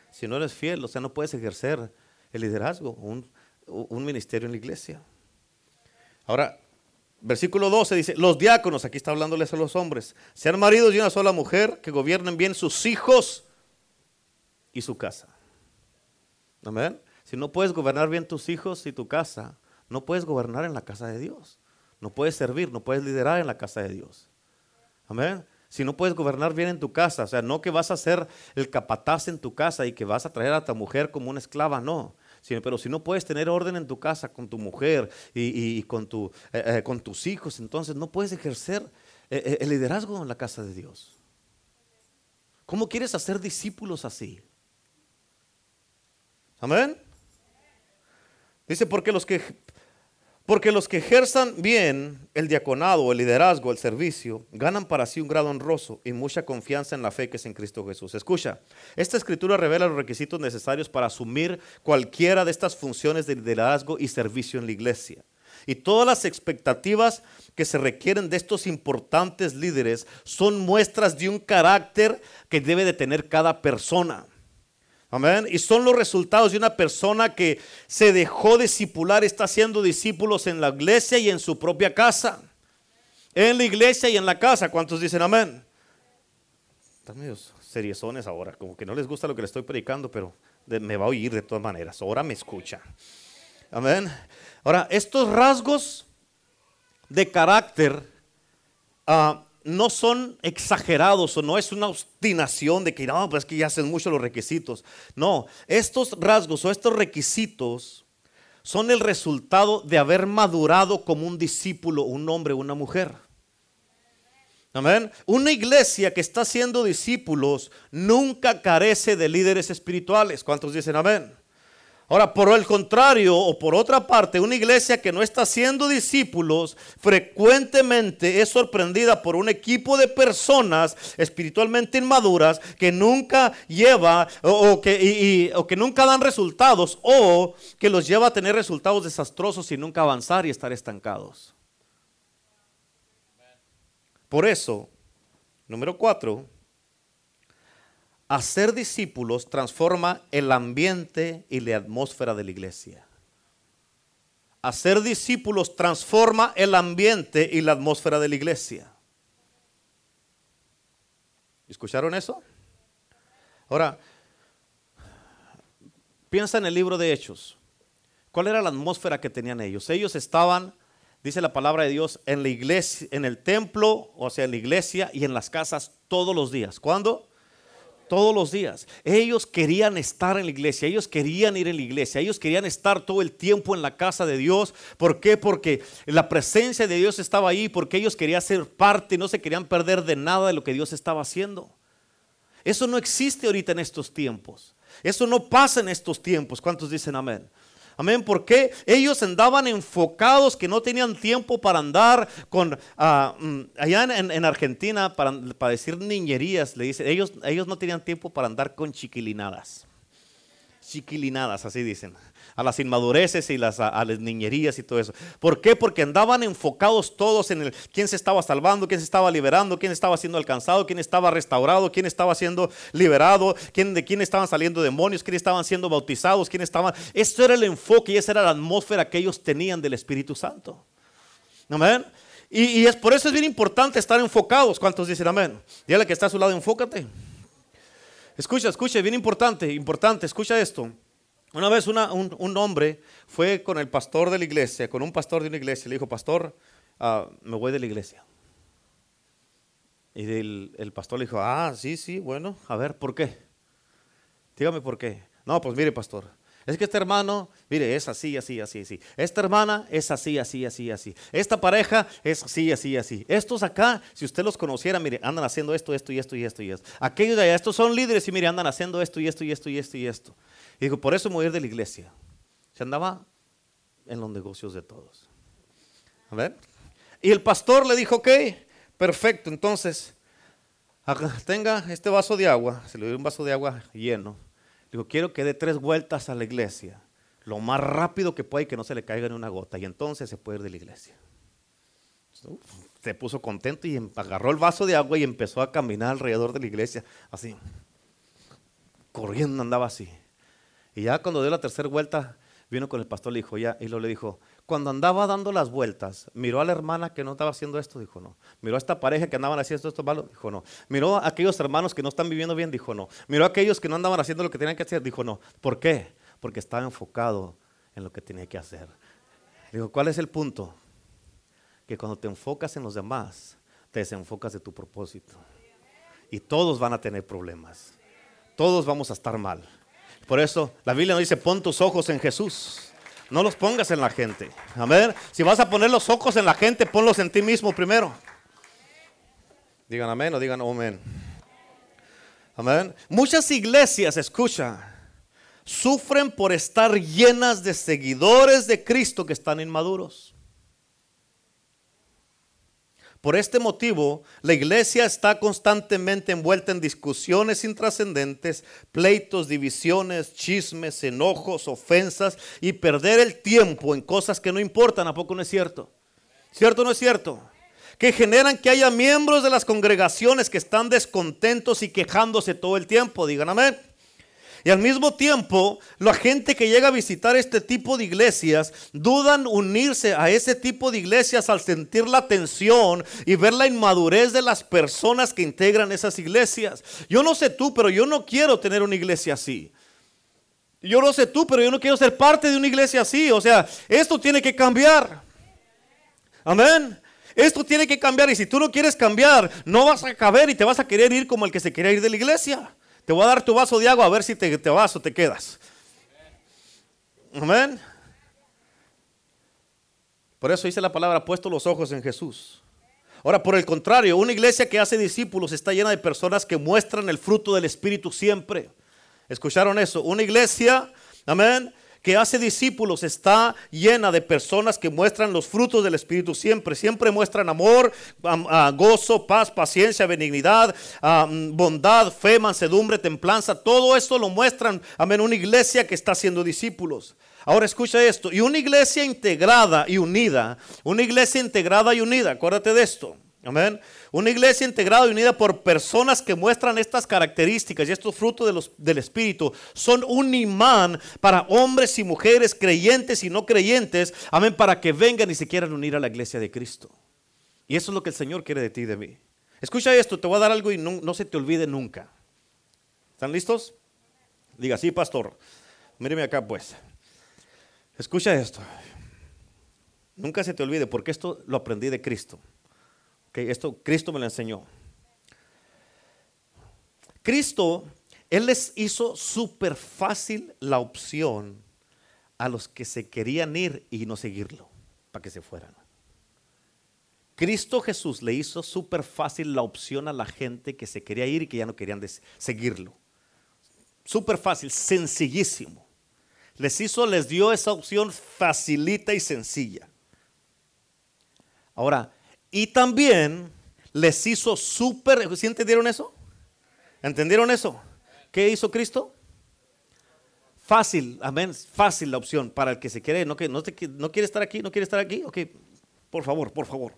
A: Si no eres fiel, o sea, no puedes ejercer el liderazgo, un, un ministerio en la iglesia. Ahora, versículo 12 dice, los diáconos, aquí está hablándoles a los hombres, sean maridos de una sola mujer, que gobiernen bien sus hijos y su casa. Amén. Si no puedes gobernar bien tus hijos y tu casa, no puedes gobernar en la casa de Dios. No puedes servir, no puedes liderar en la casa de Dios. Amén. Si no puedes gobernar bien en tu casa, o sea, no que vas a ser el capataz en tu casa y que vas a traer a tu mujer como una esclava, no. pero si no puedes tener orden en tu casa con tu mujer y, eh, eh, con tus hijos, entonces no puedes ejercer eh, el liderazgo en la casa de Dios. ¿Cómo quieres hacer discípulos así? Amén. Dice, porque los que porque los que ejerzan bien el diaconado, el liderazgo, el servicio, ganan para sí un grado honroso y mucha confianza en la fe que es en Cristo Jesús. Escucha, esta escritura revela los requisitos necesarios para asumir cualquiera de estas funciones de liderazgo y servicio en la iglesia. Y todas las expectativas que se requieren de estos importantes líderes son muestras de un carácter que debe de tener cada persona. Amén. Y son los resultados de una persona que se dejó discipular, está haciendo discípulos en la iglesia y en su propia casa. En la iglesia y en la casa. ¿Cuántos dicen amén? Están medio seriezones ahora, como que no les gusta lo que le estoy predicando, pero me va a oír de todas maneras. Ahora me escucha. Amén. Ahora, estos rasgos de carácter uh, no son exagerados o no es una obstinación de que no, pues que ya hacen mucho los requisitos. No, estos rasgos o estos requisitos son el resultado de haber madurado como un discípulo, un hombre una mujer. Amén. Una iglesia que está haciendo discípulos nunca carece de líderes espirituales. ¿Cuántos dicen amén? Ahora, por el contrario, o por otra parte, una iglesia que no está haciendo discípulos frecuentemente es sorprendida por un equipo de personas espiritualmente inmaduras que nunca lleva o, que, o que nunca dan resultados o que los lleva a tener resultados desastrosos y nunca avanzar y estar estancados. Por eso, número cuatro, Hacer discípulos transforma el ambiente y la atmósfera de la iglesia. Hacer discípulos transforma el ambiente y la atmósfera de la iglesia. ¿Escucharon eso? Ahora, piensa en el libro de Hechos. ¿Cuál era la atmósfera que tenían ellos? Ellos estaban, dice la palabra de Dios, en la iglesia, en el templo, o sea, en la iglesia y en las casas todos los días. ¿Cuándo? Todos los días. Ellos querían estar en la iglesia, ellos querían ir en la iglesia, ellos querían estar todo el tiempo en la casa de Dios. ¿Por qué? Porque la presencia de Dios estaba ahí, porque ellos querían ser parte no se querían perder de nada de lo que Dios estaba haciendo. Eso no existe ahorita en estos tiempos. Eso no pasa en estos tiempos. ¿Cuántos dicen amén? Amén, porque ellos andaban enfocados que no tenían tiempo para andar con, mm, allá en, Argentina, para, para, decir niñerías, le dicen, ellos, ellos no tenían tiempo para andar con chiquilinadas. Chiquilinadas, así dicen a las inmadureces y las, a, las niñerías y todo eso. ¿Por qué? Porque andaban enfocados todos en el quién se estaba salvando, quién se estaba liberando, quién estaba siendo alcanzado, quién estaba restaurado, quién estaba siendo liberado, quién, de quién estaban saliendo demonios, quién estaban siendo bautizados, quién estaban... Esto era el enfoque y esa era la atmósfera que ellos tenían del Espíritu Santo. Amén. Y, y, es por eso es bien importante estar enfocados. ¿Cuántos dicen amén? Dígale que está a su lado, enfócate. Escucha, escucha, bien importante, importante, escucha esto. Una vez un, hombre fue con el pastor de la iglesia, con un pastor de una iglesia, le dijo, pastor, ah, me voy de la iglesia. Y el, pastor le dijo, ah, sí, sí, bueno, a ver, ¿por qué? Dígame por qué. No, pues mire, pastor, es que este hermano, mire, es así, así, así, así. Esta hermana es así, así, así, así. Esta pareja es así, así, así. Estos acá, si usted los conociera, mire, andan haciendo esto, esto y esto y esto y esto. Aquellos de allá, estos son líderes y mire, andan haciendo esto y esto y esto y esto y esto. Y dijo, por eso me voy a ir de la iglesia. Se andaba en los negocios de todos. A ver. Y el pastor le dijo, ok, perfecto, entonces, tenga este vaso de agua. Se le dio un vaso de agua lleno. Dijo, quiero que dé tres vueltas a la iglesia. Lo más rápido que pueda y que no se le caiga ni una gota. Y entonces se puede ir de la iglesia. Se puso contento y em, agarró el vaso de agua y empezó a caminar alrededor de la iglesia. Así. Corriendo andaba así. Y ya cuando dio la tercera vuelta, vino con el pastor le dijo, ya, y le dijo, cuando andaba dando las vueltas, miró a la hermana que no estaba haciendo esto, dijo no. Miró a esta pareja que andaban haciendo esto malo, dijo no. Miró a aquellos hermanos que no están viviendo bien, dijo no. Miró a aquellos que no andaban haciendo lo que tenían que hacer, dijo no. ¿Por qué? Porque estaba enfocado en lo que tenía que hacer. Dijo, ¿cuál es el punto? Que cuando te enfocas en los demás, te desenfocas de tu propósito. Y todos van a tener problemas. Todos vamos a estar mal. Por eso la Biblia nos dice, pon tus ojos en Jesús. No los pongas en la gente. Amén. Si vas a poner los ojos en la gente, ponlos en ti mismo primero. Digan amén o digan amén. Amén. Muchas iglesias, escucha, sufren por estar llenas de seguidores de Cristo que están inmaduros. Por este motivo, la iglesia está constantemente envuelta en discusiones intrascendentes, pleitos, divisiones, chismes, enojos, ofensas y perder el tiempo en cosas que no importan. ¿A poco no es cierto? ¿Cierto o no es cierto? Que generan que haya miembros de las congregaciones que están descontentos y quejándose todo el tiempo. Digan amén. Y al mismo tiempo, la gente que llega a visitar este tipo de iglesias dudan unirse a ese tipo de iglesias al sentir la tensión y ver la inmadurez de las personas que integran esas iglesias. Yo no sé tú, pero yo no quiero tener una iglesia así. Yo no sé tú, pero yo no quiero ser parte de una iglesia así. O sea, esto tiene que cambiar. Amén. Esto tiene que cambiar y si tú no quieres cambiar, no vas a caber y te vas a querer ir como el que se quería ir de la iglesia. Te voy a dar tu vaso de agua a ver si te, vas o te quedas. Amén. Por eso dice la palabra, puesto los ojos en Jesús. Ahora, por el contrario, una iglesia que hace discípulos está llena de personas que muestran el fruto del Espíritu siempre. ¿Escucharon eso? Una iglesia, amén, que hace discípulos está llena de personas que muestran los frutos del Espíritu siempre. Siempre muestran amor, gozo, paz, paciencia, benignidad, bondad, fe, mansedumbre, templanza. Todo esto lo muestran, amén, una iglesia que está haciendo discípulos. Ahora escucha esto. Y una iglesia integrada y unida, una iglesia integrada y unida, acuérdate de esto. Amén. Una iglesia integrada y unida por personas que muestran estas características y estos frutos del Espíritu son un imán para hombres y mujeres creyentes y no creyentes, amén, para que vengan y se quieran unir a la iglesia de Cristo. Y eso es lo que el Señor quiere de ti y de mí. Escucha esto, te voy a dar algo y no, no se te olvide nunca. ¿Están listos? Diga, sí, pastor. Míreme acá pues. Escucha esto. Nunca se te olvide porque esto lo aprendí de Cristo esto Cristo me lo enseñó. Cristo, Él les hizo súper fácil la opción a los que se querían ir y no seguirlo, para que se fueran. Cristo Jesús le hizo súper fácil la opción a la gente que se quería ir y que ya no querían seguirlo. Súper fácil, sencillísimo. Les hizo, les dio esa opción facilita y sencilla. Ahora, y también les hizo súper, ¿sí entendieron eso? ¿Entendieron eso? ¿Qué hizo Cristo? Fácil, amén, fácil la opción para el que se quiere, no, que, no, no quiere estar aquí, no quiere estar aquí, ok, por favor, por favor.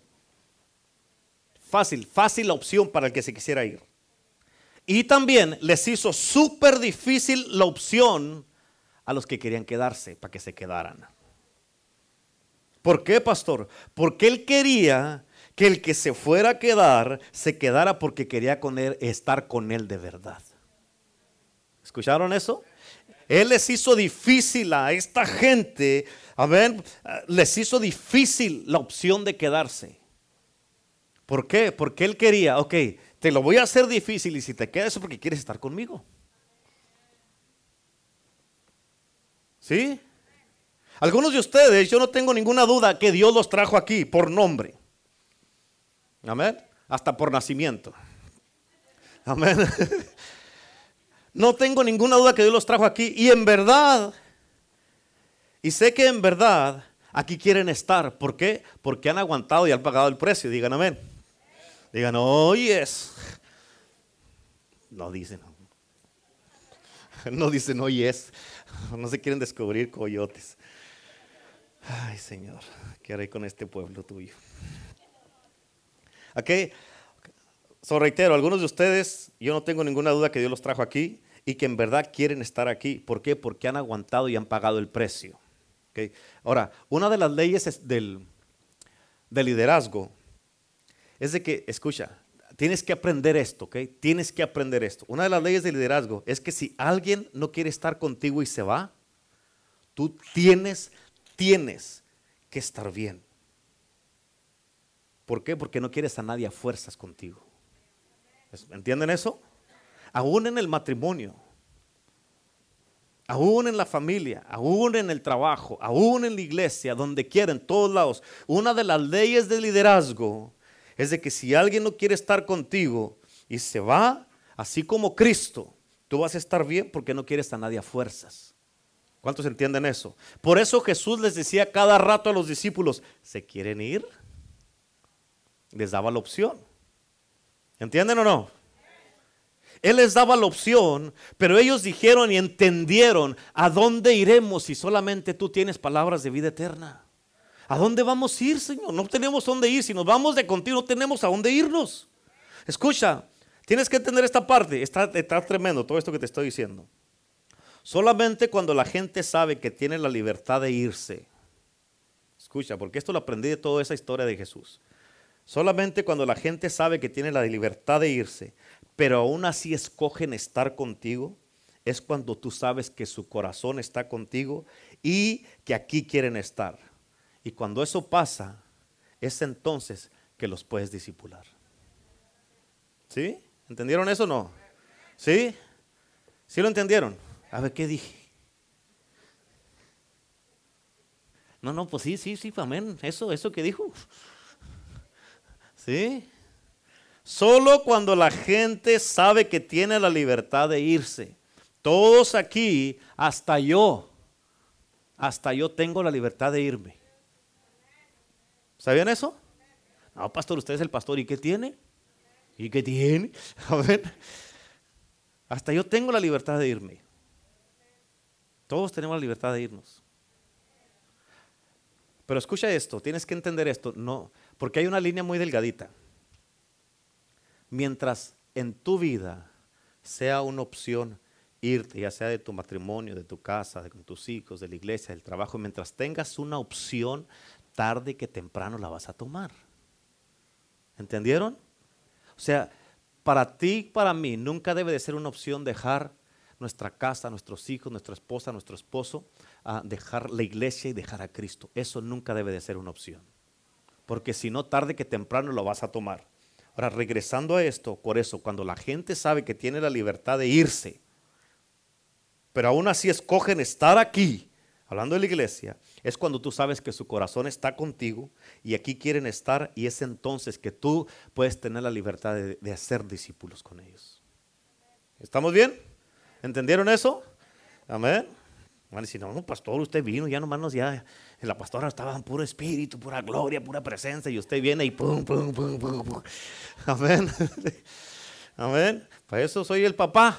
A: Fácil, fácil la opción para el que se quisiera ir. Y también les hizo súper difícil la opción a los que querían quedarse, para que se quedaran. ¿Por qué, pastor? Porque él quería que el que se fuera a quedar, se quedara porque quería con él, estar con él de verdad. ¿Escucharon eso? Él les hizo difícil a esta gente, a ver, les hizo difícil la opción de quedarse. ¿Por qué? Porque él quería, ok, te lo voy a hacer difícil y si te quedas es porque quieres estar conmigo. ¿Sí? Algunos de ustedes, yo no tengo ninguna duda que Dios los trajo aquí por nombre. Amén. Hasta por nacimiento. Amén. No tengo ninguna duda que Dios los trajo aquí. Y en verdad, y sé que en verdad aquí quieren estar. ¿Por qué? Porque han aguantado y han pagado el precio. Digan amén. Digan, oh yes. No dicen. No dicen, oh yes. No se quieren descubrir coyotes. Ay, Señor, ¿qué haré con este pueblo tuyo? Ok, so reitero, algunos de ustedes, yo no tengo ninguna duda que Dios los trajo aquí y que en verdad quieren estar aquí. ¿Por qué? Porque han aguantado y han pagado el precio. Okay. Ahora, una de las leyes del, del liderazgo es de que, escucha, tienes que aprender esto, ¿ok? Tienes que aprender esto. Una de las leyes del liderazgo es que si alguien no quiere estar contigo y se va, tú tienes, tienes que estar bien. ¿Por qué? Porque no quieres a nadie a fuerzas contigo. ¿Entienden eso? Aún en el matrimonio, aún en la familia, aún en el trabajo, aún en la iglesia, donde quieren, todos lados. Una de las leyes de liderazgo es de que si alguien no quiere estar contigo y se va, así como Cristo, tú vas a estar bien porque no quieres a nadie a fuerzas. ¿Cuántos entienden eso? Por eso Jesús les decía cada rato a los discípulos, ¿se quieren ir? Les daba la opción. ¿Entienden o no? Él les daba la opción, pero ellos dijeron y entendieron, ¿a dónde iremos si solamente tú tienes palabras de vida eterna? ¿A dónde vamos a ir, Señor? No tenemos dónde ir. Si nos vamos de contigo, no tenemos a dónde irnos. Escucha, tienes que entender esta parte. Está, está tremendo todo esto que te estoy diciendo. Solamente cuando la gente sabe que tiene la libertad de irse. Escucha, porque esto lo aprendí de toda esa historia de Jesús. Solamente cuando la gente sabe que tiene la libertad de irse, pero aún así escogen estar contigo, es cuando tú sabes que su corazón está contigo y que aquí quieren estar. Y cuando eso pasa, es entonces que los puedes disipular. ¿Sí? ¿Entendieron eso o no? ¿Sí? ¿Sí lo entendieron? A ver, ¿qué dije? No, no, pues sí, sí, sí, amén. Eso, eso que dijo. ¿Sí? Solo cuando la gente sabe que tiene la libertad de irse. Todos aquí, hasta yo, hasta yo tengo la libertad de irme. ¿Sabían eso? No, pastor, usted es el pastor. ¿Y qué tiene? ¿Y qué tiene? Hasta yo tengo la libertad de irme. Todos tenemos la libertad de irnos. Pero escucha esto, tienes que entender esto, no, porque hay una línea muy delgadita. Mientras en tu vida sea una opción irte, ya sea de tu matrimonio, de tu casa, de con tus hijos, de la iglesia, del trabajo, mientras tengas una opción, tarde que temprano la vas a tomar. ¿Entendieron? O sea, para ti, para mí, nunca debe de ser una opción dejar nuestra casa, nuestros hijos, nuestra esposa, nuestro esposo, a dejar la iglesia y dejar a Cristo. Eso nunca debe de ser una opción. Porque si no, tarde que temprano lo vas a tomar. Ahora, regresando a esto, por eso, cuando la gente sabe que tiene la libertad de irse, pero aún así escogen estar aquí, hablando de la iglesia, es cuando tú sabes que su corazón está contigo y aquí quieren estar y es entonces que tú puedes tener la libertad de, hacer discípulos con ellos. ¿Estamos bien? ¿Entendieron eso? Amén. No, pastor, usted vino, ya nomás nos ya, la pastora estaba en puro espíritu, pura gloria, pura presencia, y usted viene y pum, pum, pum, pum, pum. Amén. Amén. Para eso soy el papá.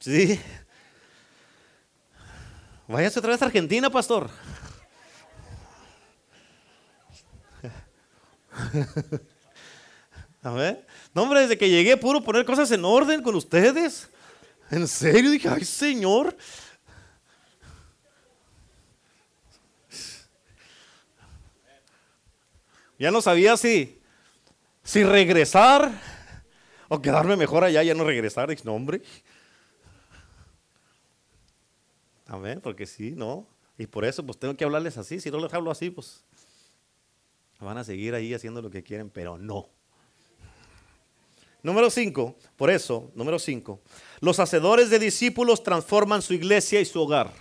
A: Sí. Váyase otra vez a Argentina, pastor. Amén. No, hombre, desde que llegué, puro poner cosas en orden con ustedes. En serio, dije, ay, Señor. Ya no sabía si, si regresar o quedarme mejor allá, ya no regresar. No, hombre. Amén, porque sí, no. Y por eso, pues tengo que hablarles así. Si no les hablo así, pues van a seguir ahí haciendo lo que quieren, pero no. Número 5, por eso, número 5, los hacedores de discípulos transforman su iglesia y su hogar.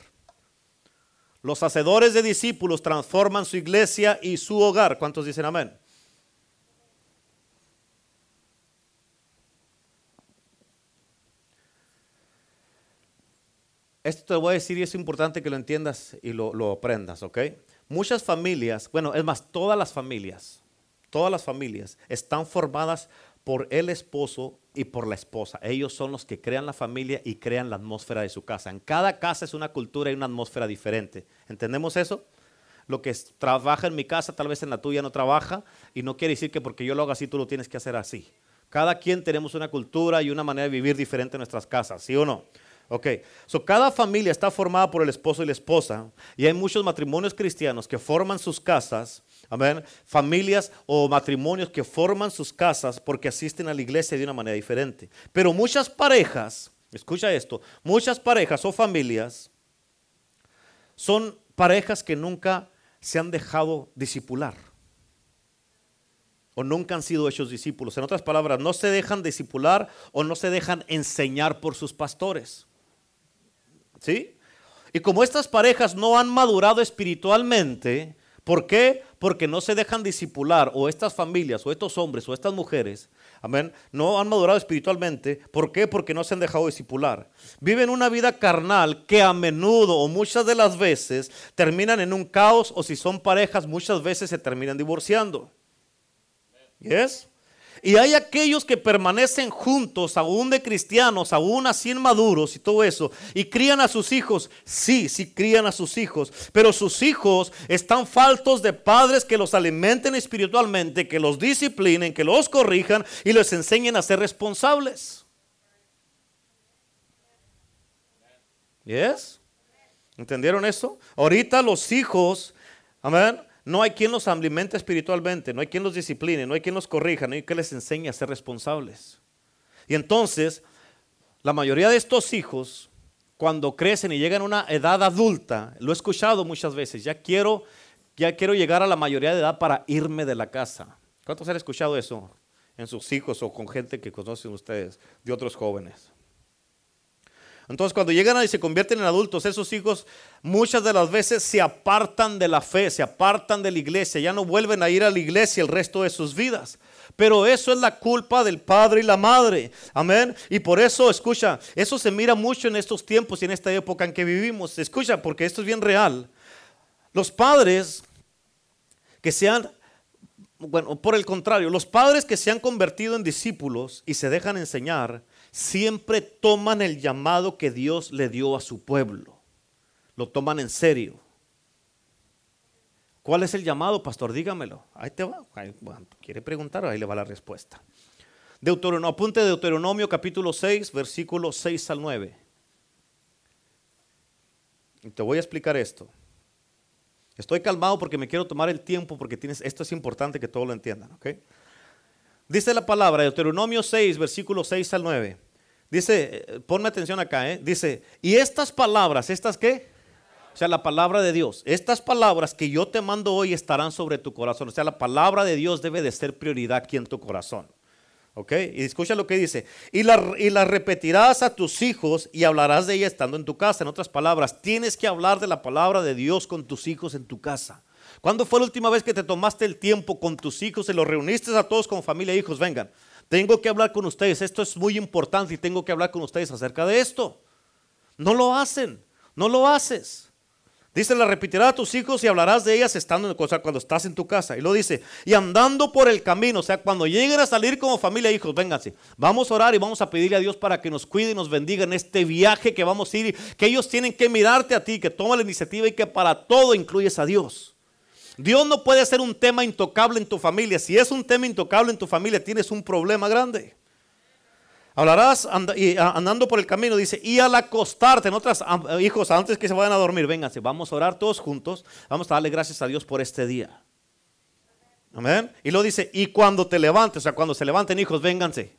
A: Los hacedores de discípulos transforman su iglesia y su hogar. ¿Cuántos dicen amén? Esto te voy a decir y es importante que lo entiendas y lo, aprendas, ¿ok? Muchas familias, bueno, es más, todas las familias, todas las familias están formadas por el esposo y por la esposa. Ellos son los que crean la familia y crean la atmósfera de su casa. En cada casa es una cultura y una atmósfera diferente. ¿Entendemos eso? Lo que trabaja en mi casa, tal vez en la tuya no trabaja y no quiere decir que porque yo lo haga así, tú lo tienes que hacer así. Cada quien tenemos una cultura y una manera de vivir diferente en nuestras casas, ¿sí o no? Ok, so cada familia está formada por el esposo y la esposa y hay muchos matrimonios cristianos que forman sus casas Amén. Familias o matrimonios que forman sus casas porque asisten a la iglesia de una manera diferente. Pero muchas parejas, escucha esto, muchas parejas o familias son parejas que nunca se han dejado discipular. O nunca han sido hechos discípulos. En otras palabras, no se dejan discipular o no se dejan enseñar por sus pastores. ¿Sí? Y como estas parejas no han madurado espiritualmente, ¿por qué? porque no se dejan disipular o estas familias o estos hombres o estas mujeres Amén. No han madurado espiritualmente. ¿Por qué? Porque no se han dejado discipular. Viven una vida carnal que a menudo o muchas de las veces terminan en un caos o si son parejas muchas veces se terminan divorciando. ¿Yes? Y hay aquellos que permanecen juntos, aún de cristianos, aún así inmaduros y todo eso, y crían a sus hijos. Sí, sí crían a sus hijos, pero sus hijos están faltos de padres que los alimenten espiritualmente, que los disciplinen, que los corrijan y les enseñen a ser responsables. ¿Yes? ¿Entendieron eso? Ahorita los hijos, amén, no hay quien los alimente espiritualmente, no hay quien los discipline, no hay quien los corrija, no hay quien les enseñe a ser responsables. Y entonces, la mayoría de estos hijos, cuando crecen y llegan a una edad adulta, lo he escuchado muchas veces, ya quiero, ya quiero llegar a la mayoría de edad para irme de la casa. ¿Cuántos han escuchado eso en sus hijos o con gente que conocen ustedes, de otros jóvenes? Entonces cuando llegan y se convierten en adultos, esos hijos muchas de las veces se apartan de la fe, se apartan de la iglesia, ya no vuelven a ir a la iglesia el resto de sus vidas. Pero eso es la culpa del padre y la madre. Amén. Y por eso, escucha, eso se mira mucho en estos tiempos y en esta época en que vivimos. Escucha, porque esto es bien real. Los padres que se han, bueno, por el contrario, los padres que se han convertido en discípulos y se dejan enseñar, siempre toman el llamado que Dios le dio a su pueblo. Lo toman en serio. ¿Cuál es el llamado, pastor? Dígamelo. Ahí te va. quiere preguntar, ahí le va la respuesta. Deuteronomio, apunte de Deuteronomio capítulo 6, versículos 6 al 9. Y te voy a explicar esto. Estoy calmado porque me quiero tomar el tiempo porque tienes, esto es importante que todos lo entiendan, ¿ok? Dice la palabra, Deuteronomio 6, versículos 6 al 9. Dice, eh, ponme atención acá, ¿eh? Dice, y estas palabras, ¿estas qué? O sea, la palabra de Dios. Estas palabras que yo te mando hoy estarán sobre tu corazón. O sea, la palabra de Dios debe de ser prioridad aquí en tu corazón. ¿Ok? Y escucha lo que dice. Y la, y la repetirás a tus hijos y hablarás de ella estando en tu casa. En otras palabras, tienes que hablar de la palabra de Dios con tus hijos en tu casa. ¿Cuándo fue la última vez que te tomaste el tiempo con tus hijos y los reuniste a todos como familia e hijos? Vengan. Tengo que hablar con ustedes, esto es muy importante y tengo que hablar con ustedes acerca de esto. No lo hacen, no lo haces. Dice, la repetirá a tus hijos y hablarás de ellas estando en cosa cuando estás en tu casa. Y lo dice, y andando por el camino, o sea, cuando lleguen a salir como familia, hijos, vénganse. Vamos a orar y vamos a pedirle a Dios para que nos cuide y nos bendiga en este viaje que vamos a ir. Que ellos tienen que mirarte a ti, que toma la iniciativa y que para todo incluyes a Dios. Dios no puede ser un tema intocable en tu familia. Si es un tema intocable en tu familia, tienes un problema grande. Hablarás andando por el camino, dice, y al acostarte, en otras hijos, antes que se vayan a dormir, vénganse, vamos a orar todos juntos, vamos a darle gracias a Dios por este día. Amén. Y lo dice, y cuando te levantes, o sea, cuando se levanten hijos, vénganse.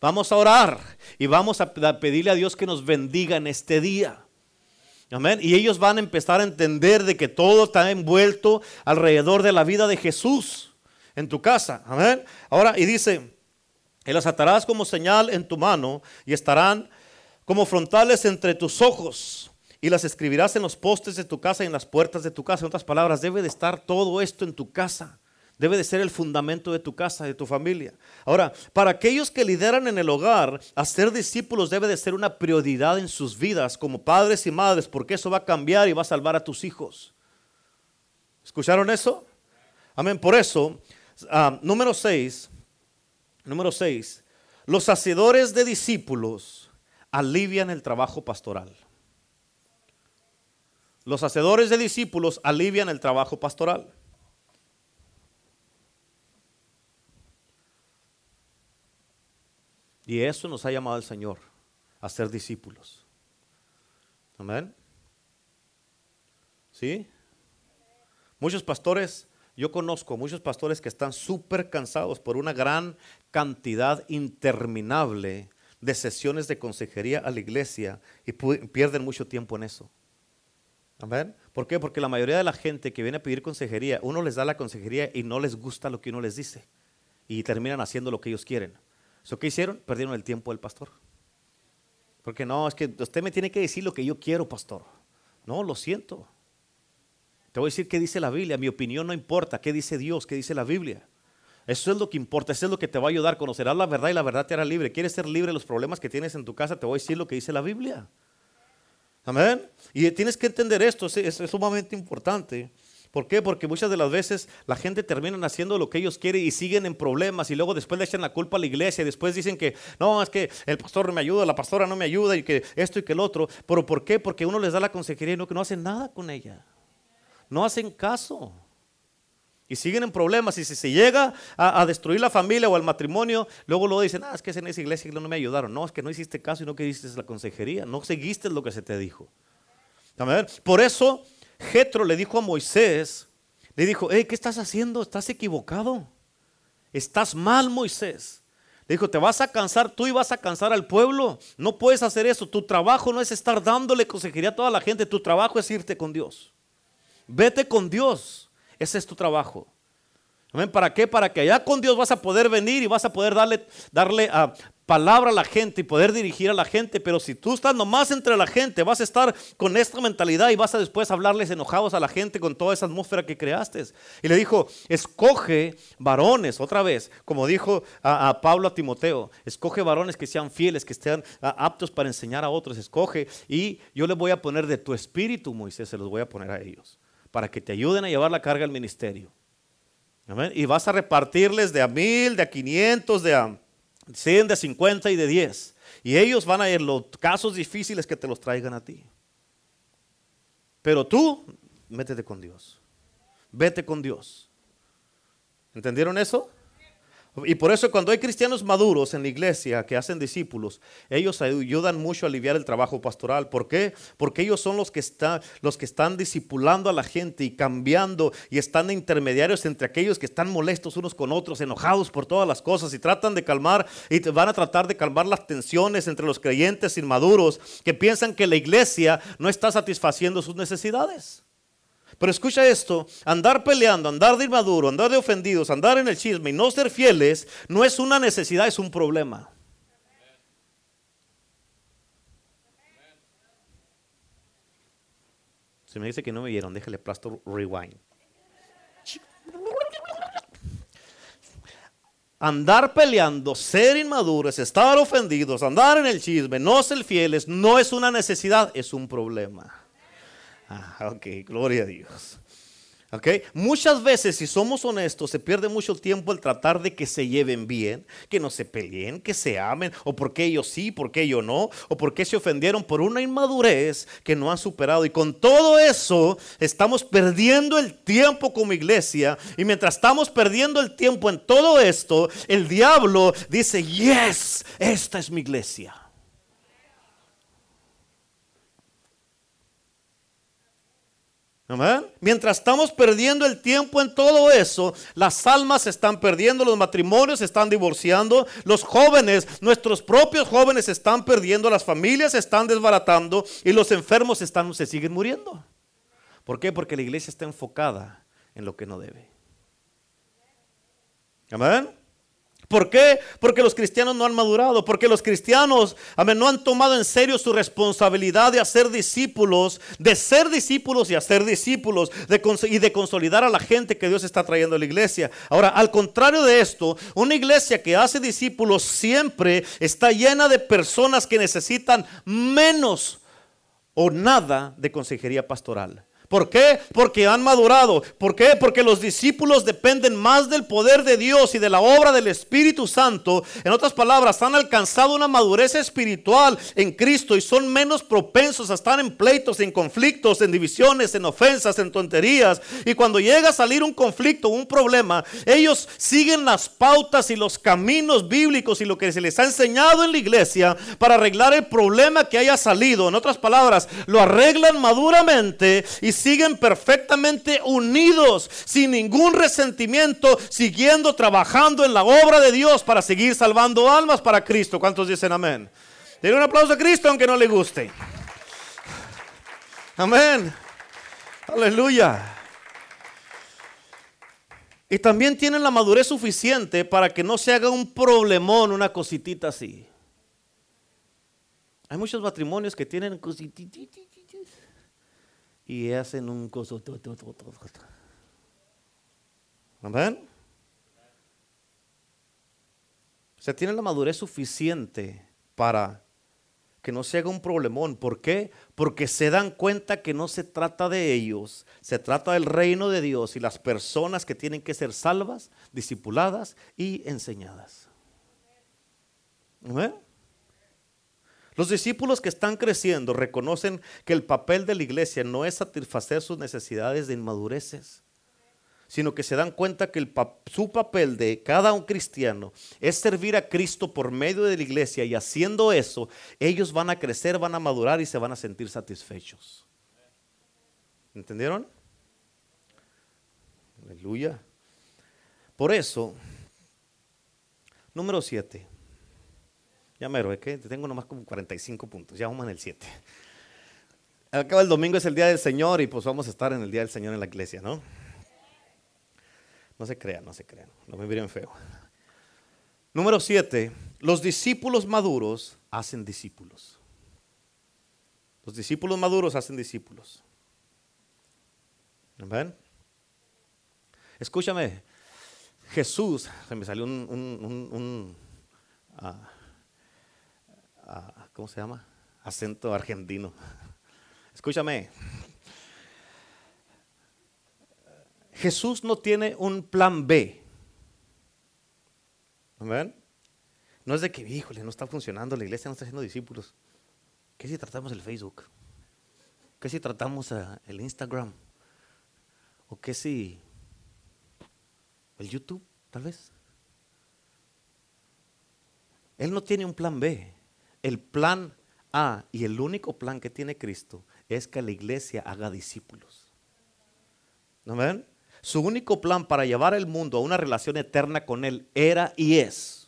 A: Vamos a orar y vamos a pedirle a Dios que nos bendiga en este día. Amén. Y ellos van a empezar a entender de que todo está envuelto alrededor de la vida de Jesús en tu casa. Amén. Ahora, y dice, y las atarás como señal en tu mano y estarán como frontales entre tus ojos y las escribirás en los postes de tu casa y en las puertas de tu casa. En otras palabras, debe de estar todo esto en tu casa. Debe de ser el fundamento de tu casa, de tu familia. Ahora, para aquellos que lideran en el hogar, hacer discípulos debe de ser una prioridad en sus vidas como padres y madres, porque eso va a cambiar y va a salvar a tus hijos. ¿Escucharon eso? Amén. Por eso, ah, número 6, número 6, los hacedores de discípulos alivian el trabajo pastoral. Los hacedores de discípulos alivian el trabajo pastoral. Y eso nos ha llamado el Señor, a ser discípulos. Amén. ¿Sí? Muchos pastores, yo conozco muchos pastores que están súper cansados por una gran cantidad interminable de sesiones de consejería a la iglesia y pierden mucho tiempo en eso. Amén. ¿Por qué? Porque la mayoría de la gente que viene a pedir consejería, uno les da la consejería y no les gusta lo que uno les dice y terminan haciendo lo que ellos quieren. ¿So qué hicieron? Perdieron el tiempo del pastor. Porque no, es que usted me tiene que decir lo que yo quiero, pastor. No, lo siento. Te voy a decir qué dice la Biblia. Mi opinión no importa. ¿Qué dice Dios? ¿Qué dice la Biblia? Eso es lo que importa, eso es lo que te va a ayudar. Conocerás la verdad y la verdad te hará libre. ¿Quieres ser libre de los problemas que tienes en tu casa? Te voy a decir lo que dice la Biblia. Amén. Y tienes que entender esto, es, sumamente importante. ¿Por qué? Porque muchas de las veces la gente termina haciendo lo que ellos quieren y siguen en problemas y luego después le echan la culpa a la iglesia y después dicen que no, es que el pastor no me ayuda, la pastora no me ayuda y que esto y que el otro. ¿Pero por qué? Porque uno les da la consejería y no, que no hacen nada con ella. No hacen caso y siguen en problemas. Y si se llega a, destruir la familia o el matrimonio, luego lo dicen, ah, es que en esa iglesia no me ayudaron. No, es que no hiciste caso y no quisiste la consejería, no seguiste lo que se te dijo. Por eso, Jetro le dijo a Moisés, le dijo, hey, ¿qué estás haciendo? Estás equivocado. Estás mal, Moisés. Le dijo, te vas a cansar tú y vas a cansar al pueblo. No puedes hacer eso. Tu trabajo no es estar dándole consejería a toda la gente. Tu trabajo es irte con Dios. Vete con Dios. Ese es tu trabajo. ¿Para qué? Para que allá con Dios vas a poder venir y vas a poder darle, darle ah, palabra a la gente y poder dirigir a la gente. Pero si tú estás nomás entre la gente, vas a estar con esta mentalidad y vas a después hablarles enojados a la gente con toda esa atmósfera que creaste. Y le dijo, escoge varones, otra vez, como dijo a, Pablo a Timoteo, escoge varones que sean fieles, que estén aptos para enseñar a otros, escoge. Y yo le voy a poner de tu espíritu, Moisés, se los voy a poner a ellos para que te ayuden a llevar la carga al ministerio. Y vas a repartirles de a mil, de a quinientos, de a cien, de a cincuenta y de diez. Y ellos van a ir los casos difíciles que te los traigan a ti. Pero tú, métete con Dios. Vete con Dios. ¿Entendieron eso? Y por eso cuando hay cristianos maduros en la iglesia que hacen discípulos, ellos ayudan mucho a aliviar el trabajo pastoral. ¿Por qué? Porque ellos son los que, están, los que están discipulando a la gente y cambiando y están intermediarios entre aquellos que están molestos unos con otros, enojados por todas las cosas y tratan de calmar y van a tratar de calmar las tensiones entre los creyentes inmaduros que piensan que la iglesia no está satisfaciendo sus necesidades. Pero escucha esto, andar peleando, andar de inmaduro, andar de ofendidos, andar en el chisme y no ser fieles no es una necesidad, es un problema. Si me dice que no me vieron, déjale plasto rewind. Andar peleando, ser inmaduros, estar ofendidos, andar en el chisme, no ser fieles, no es una necesidad, es un problema. Ah, ok, gloria a Dios. Okay. Muchas veces, si somos honestos, se pierde mucho tiempo el tratar de que se lleven bien, que no se peleen, que se amen, o porque ellos sí, porque ellos no, o porque se ofendieron por una inmadurez que no han superado. Y con todo eso, estamos perdiendo el tiempo como iglesia. Y mientras estamos perdiendo el tiempo en todo esto, el diablo dice, yes, esta es mi iglesia. Mientras estamos perdiendo el tiempo en todo eso, las almas se están perdiendo, los matrimonios se están divorciando, los jóvenes, nuestros propios jóvenes se están perdiendo, las familias se están desbaratando y los enfermos se siguen muriendo. ¿Por qué? Porque la iglesia está enfocada en lo que no debe. Amén. ¿Por qué? Porque los cristianos no han madurado, porque los cristianos amén, no han tomado en serio su responsabilidad de hacer discípulos, de ser discípulos y hacer discípulos y de consolidar a la gente que Dios está trayendo a la iglesia. Ahora, al contrario de esto, una iglesia que hace discípulos siempre está llena de personas que necesitan menos o nada de consejería pastoral. ¿Por qué? Porque han madurado. ¿Por qué? Porque los discípulos dependen más del poder de Dios y de la obra del Espíritu Santo. En otras palabras, han alcanzado una madurez espiritual en Cristo y son menos propensos a estar en pleitos, en conflictos, en divisiones, en ofensas, en tonterías. Y cuando llega a salir un conflicto, un problema, ellos siguen las pautas y los caminos bíblicos y lo que se les ha enseñado en la iglesia para arreglar el problema que haya salido. En otras palabras, lo arreglan maduramente y siguen perfectamente unidos, sin ningún resentimiento, siguiendo trabajando en la obra de Dios para seguir salvando almas para Cristo. ¿Cuántos dicen amén? Denle un aplauso a Cristo aunque no le guste. Amén. Aleluya. Y también tienen la madurez suficiente para que no se haga un problemón, una cositita así. Hay muchos matrimonios que tienen cosititas y hacen un coso. Amén. O sea, tienen la madurez suficiente para que no se haga un problemón. ¿Por qué? Porque se dan cuenta que no se trata de ellos, se trata del reino de Dios y las personas que tienen que ser salvas, discipuladas y enseñadas. Los discípulos que están creciendo reconocen que el papel de la iglesia no es satisfacer sus necesidades de inmadureces, sino que se dan cuenta que su papel de cada un cristiano es servir a Cristo por medio de la iglesia y haciendo eso, ellos van a crecer, van a madurar y se van a sentir satisfechos. ¿Entendieron? Aleluya. Por eso, número 7. Ya me es que tengo nomás como 45 puntos, ya vamos en el 7. Acaba el domingo es el día del Señor y pues vamos a estar en el día del Señor en la iglesia, ¿no? No se crean, no se crean, no me miren feo. Número siete, los discípulos maduros hacen discípulos. Los discípulos maduros hacen discípulos. ¿Ven? Escúchame, Jesús, se me salió un, un, ah, ah, ¿cómo se llama? Acento argentino. Escúchame, Jesús no tiene un plan B. ¿Ven? No es de que, híjole, no está funcionando, la iglesia no está haciendo discípulos. ¿Qué si tratamos el Facebook? ¿Qué si tratamos el Instagram? ¿O qué si el YouTube, tal vez? Él no tiene un plan B. El plan A y el único plan que tiene Cristo es que la iglesia haga discípulos. ¿No ven? Su único plan para llevar el mundo a una relación eterna con Él era y es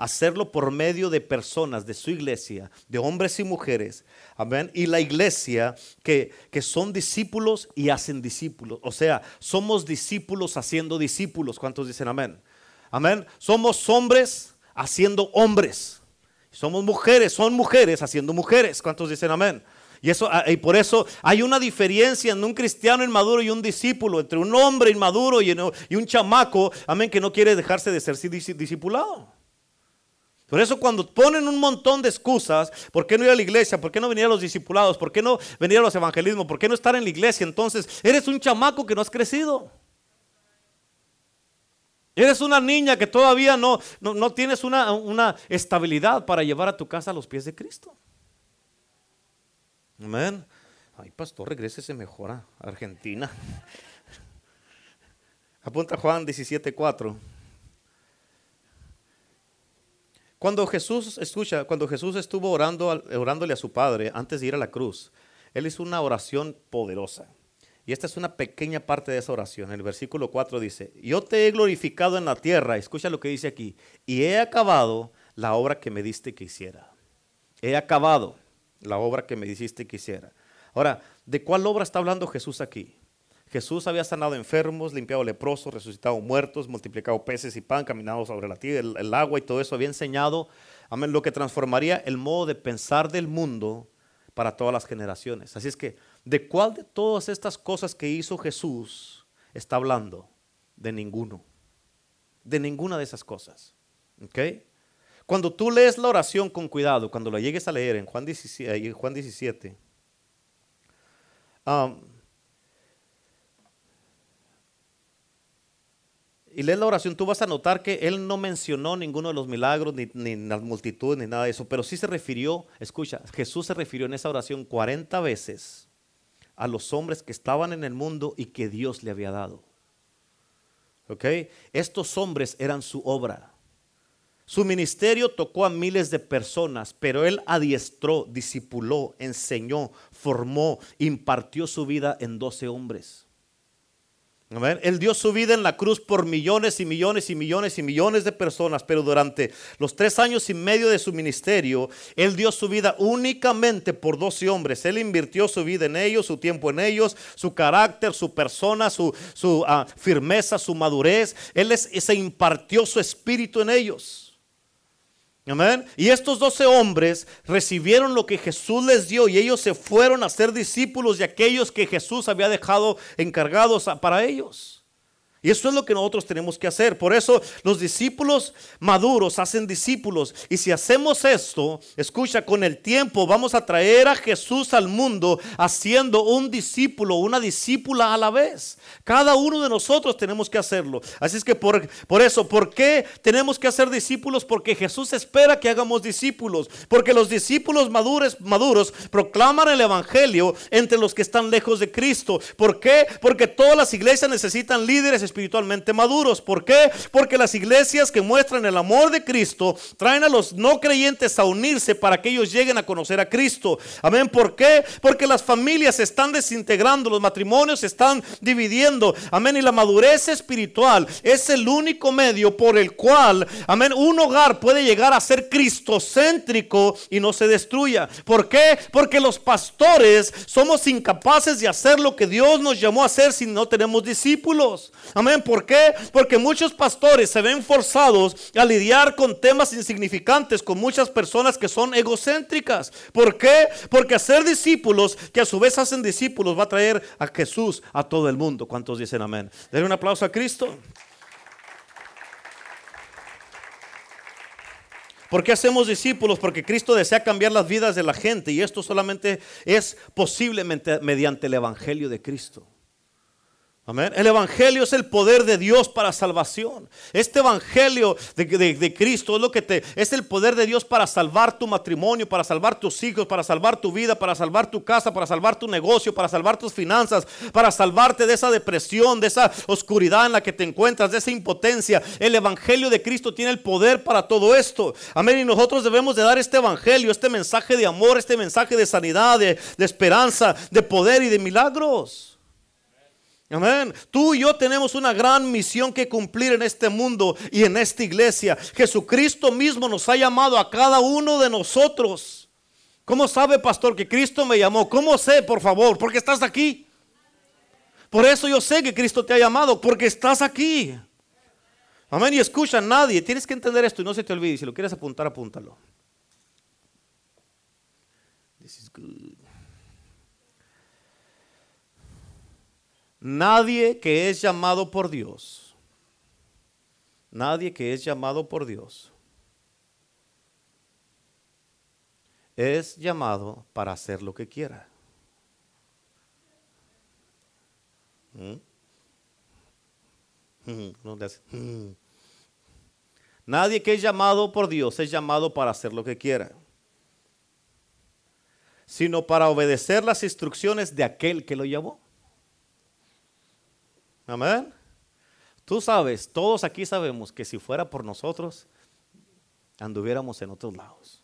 A: hacerlo por medio de personas de su iglesia, de hombres y mujeres, amén, y la iglesia que, que son discípulos y hacen discípulos, o sea, somos discípulos haciendo discípulos, ¿cuántos dicen amén? Amén, somos hombres haciendo hombres, somos mujeres, son mujeres haciendo mujeres, ¿cuántos dicen amén? Y, eso, ah, y por eso hay una diferencia en un cristiano inmaduro y un discípulo, entre un hombre inmaduro y, y un chamaco, amén, que no quiere dejarse de ser discipulado. Por eso cuando ponen un montón de excusas, ¿por qué no ir a la iglesia? ¿Por qué no venir a los discipulados? ¿Por qué no venir a los evangelismos? ¿Por qué no estar en la iglesia? Entonces, eres un chamaco que no has crecido. Eres una niña que todavía no, no, tienes una, una estabilidad para llevar a tu casa a los pies de Cristo. Amén. Ay, pastor, regrese mejor a Argentina. Apunta Juan 17:4. Cuando Jesús, escucha, cuando Jesús estuvo orando, orándole a su Padre antes de ir a la cruz, Él hizo una oración poderosa. Y esta es una pequeña parte de esa oración. El versículo 4 dice, yo te he glorificado en la tierra, escucha lo que dice aquí, y he acabado la obra que me diste que hiciera. He acabado la obra que me dijiste que hiciera. Ahora, ¿de cuál obra está hablando Jesús aquí? Jesús había sanado enfermos, limpiado leprosos, resucitado muertos, multiplicado peces y pan, caminado sobre la tierra, el, agua y todo eso. Había enseñado, lo que transformaría el modo de pensar del mundo para todas las generaciones. Así es que, ¿de cuál de todas estas cosas que hizo Jesús está hablando? De ninguno. De ninguna de esas cosas. ¿Ok? Cuando tú lees la oración con cuidado, cuando la llegues a leer en Juan 17, Juan 17 y lees la oración, tú vas a notar que él no mencionó ninguno de los milagros, ni, ni las multitudes, ni nada de eso, pero sí se refirió, escucha, Jesús se refirió en esa oración 40 veces a los hombres que estaban en el mundo y que Dios le había dado. ¿Ok? Estos hombres eran su obra. Su ministerio tocó a miles de personas, pero él adiestró, discipuló, enseñó, formó, impartió su vida en doce hombres. Él dio su vida en la cruz por millones y millones y millones y millones de personas, pero durante los tres años y medio de su ministerio, Él dio su vida únicamente por doce hombres. Él invirtió su vida en ellos, su tiempo en ellos, su carácter, su persona, su, ah, firmeza, su madurez. Él se impartió su espíritu en ellos. Y estos doce hombres recibieron lo que Jesús les dio y ellos se fueron a ser discípulos de aquellos que Jesús había dejado encargados para ellos. Y eso es lo que nosotros tenemos que hacer. Por eso los discípulos maduros hacen discípulos. Y si hacemos esto, escucha, con el tiempo vamos a traer a Jesús al mundo haciendo un discípulo, una discípula a la vez. Cada uno de nosotros tenemos que hacerlo. Así es que por, por eso, ¿por qué tenemos que hacer discípulos? Porque Jesús espera que hagamos discípulos. Porque los discípulos maduros, maduros proclaman el Evangelio entre los que están lejos de Cristo. ¿Por qué? Porque todas las iglesias necesitan líderes espiritualmente maduros. ¿Por qué? Porque las iglesias que muestran el amor de Cristo traen a los no creyentes a unirse para que ellos lleguen a conocer a Cristo. Amén. ¿Por qué? Porque las familias se están desintegrando, los matrimonios se están dividiendo. Amén. Y la madurez espiritual es el único medio por el cual, amén, un hogar puede llegar a ser cristocéntrico y no se destruya. ¿Por qué? Porque los pastores somos incapaces de hacer lo que Dios nos llamó a hacer si no tenemos discípulos. Amén. ¿Por qué? Porque muchos pastores se ven forzados a lidiar con temas insignificantes con muchas personas que son egocéntricas. ¿Por qué? Porque hacer discípulos que a su vez hacen discípulos va a traer a Jesús a todo el mundo. ¿Cuántos dicen amén? Denle un aplauso a Cristo. ¿Por qué hacemos discípulos? Porque Cristo desea cambiar las vidas de la gente y esto solamente es posiblemente mediante el Evangelio de Cristo. El Evangelio es el poder de Dios para salvación. Este Evangelio de, Cristo es lo que te es el poder de Dios para salvar tu matrimonio, para salvar tus hijos, para salvar tu vida, para salvar tu casa, para salvar tu negocio, para salvar tus finanzas, para salvarte de esa depresión, de esa oscuridad en la que te encuentras, de esa impotencia. El Evangelio de Cristo tiene el poder para todo esto. Amén. Y nosotros debemos de dar este Evangelio, este mensaje de amor, este mensaje de sanidad, de esperanza, de poder y de milagros. Amén. Tú y yo tenemos una gran misión que cumplir en este mundo y en esta iglesia. Jesucristo mismo nos ha llamado a cada uno de nosotros. ¿Cómo sabe, pastor, que Cristo me llamó? ¿Cómo sé, por favor? Porque estás aquí. Por eso yo sé que Cristo te ha llamado, porque estás aquí. Amén. Y escucha, nadie, tienes que entender esto y no se te olvide. Si lo quieres apuntar, apúntalo. This is good. Nadie que es llamado por Dios, nadie que es llamado por Dios, es llamado para hacer lo que quiera. ¿Mm? Nadie que es llamado por Dios es llamado para hacer lo que quiera, sino para obedecer las instrucciones de aquel que lo llamó. Amén. Tú sabes, todos aquí sabemos que si fuera por nosotros, anduviéramos en otros lados.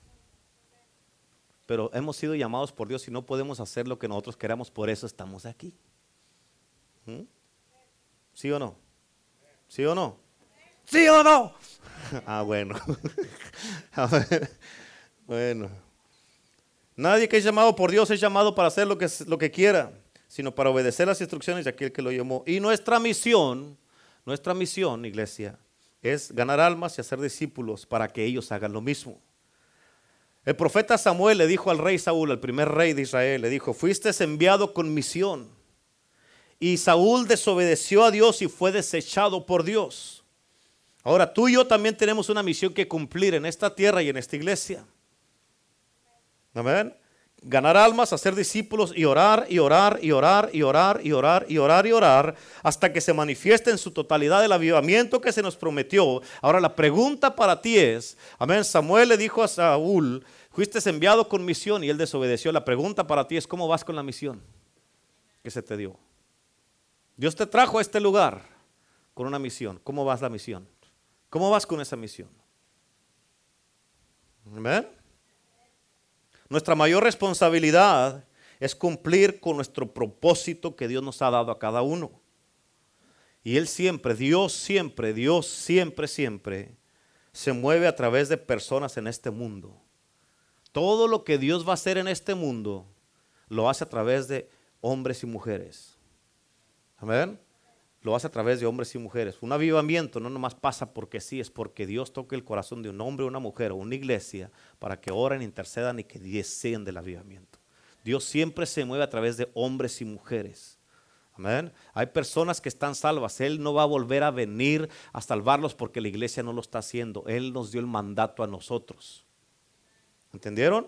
A: Pero hemos sido llamados por Dios y no podemos hacer lo que nosotros queramos, por eso estamos aquí. ¿Mm? ¿Sí o no? ¿Sí o no? ¿Sí o no? ah, bueno. Bueno. Nadie que es llamado por Dios es llamado para hacer lo que, lo que quiera sino para obedecer las instrucciones de aquel que lo llamó. Y nuestra misión, nuestra misión, iglesia, es ganar almas y hacer discípulos para que ellos hagan lo mismo. El profeta Samuel le dijo al rey Saúl, al primer rey de Israel, le dijo, fuiste enviado con misión. Y Saúl desobedeció a Dios y fue desechado por Dios. Ahora tú y yo también tenemos una misión que cumplir en esta tierra y en esta iglesia. Amén ganar almas, hacer discípulos y orar y orar y orar y orar y orar y orar y orar hasta que se manifieste en su totalidad el avivamiento que se nos prometió. Ahora la pregunta para ti es, amén, Samuel le dijo a Saúl, fuiste enviado con misión y él desobedeció. La pregunta para ti es, ¿cómo vas con la misión que se te dio? Dios te trajo a este lugar con una misión. ¿Cómo vas la misión? ¿Cómo vas con esa misión? Amén. Nuestra mayor responsabilidad es cumplir con nuestro propósito que Dios nos ha dado a cada uno. Y Él siempre, Dios siempre, Dios siempre, siempre se mueve a través de personas en este mundo. Todo lo que Dios va a hacer en este mundo lo hace a través de hombres y mujeres. Amén lo hace a través de hombres y mujeres. Un avivamiento no nomás pasa porque sí, es porque Dios toca el corazón de un hombre, una mujer o una iglesia para que oren, intercedan y que deseen del avivamiento. Dios siempre se mueve a través de hombres y mujeres. Amén. Hay personas que están salvas. Él no va a volver a venir a salvarlos porque la iglesia no lo está haciendo. Él nos dio el mandato a nosotros. ¿Entendieron?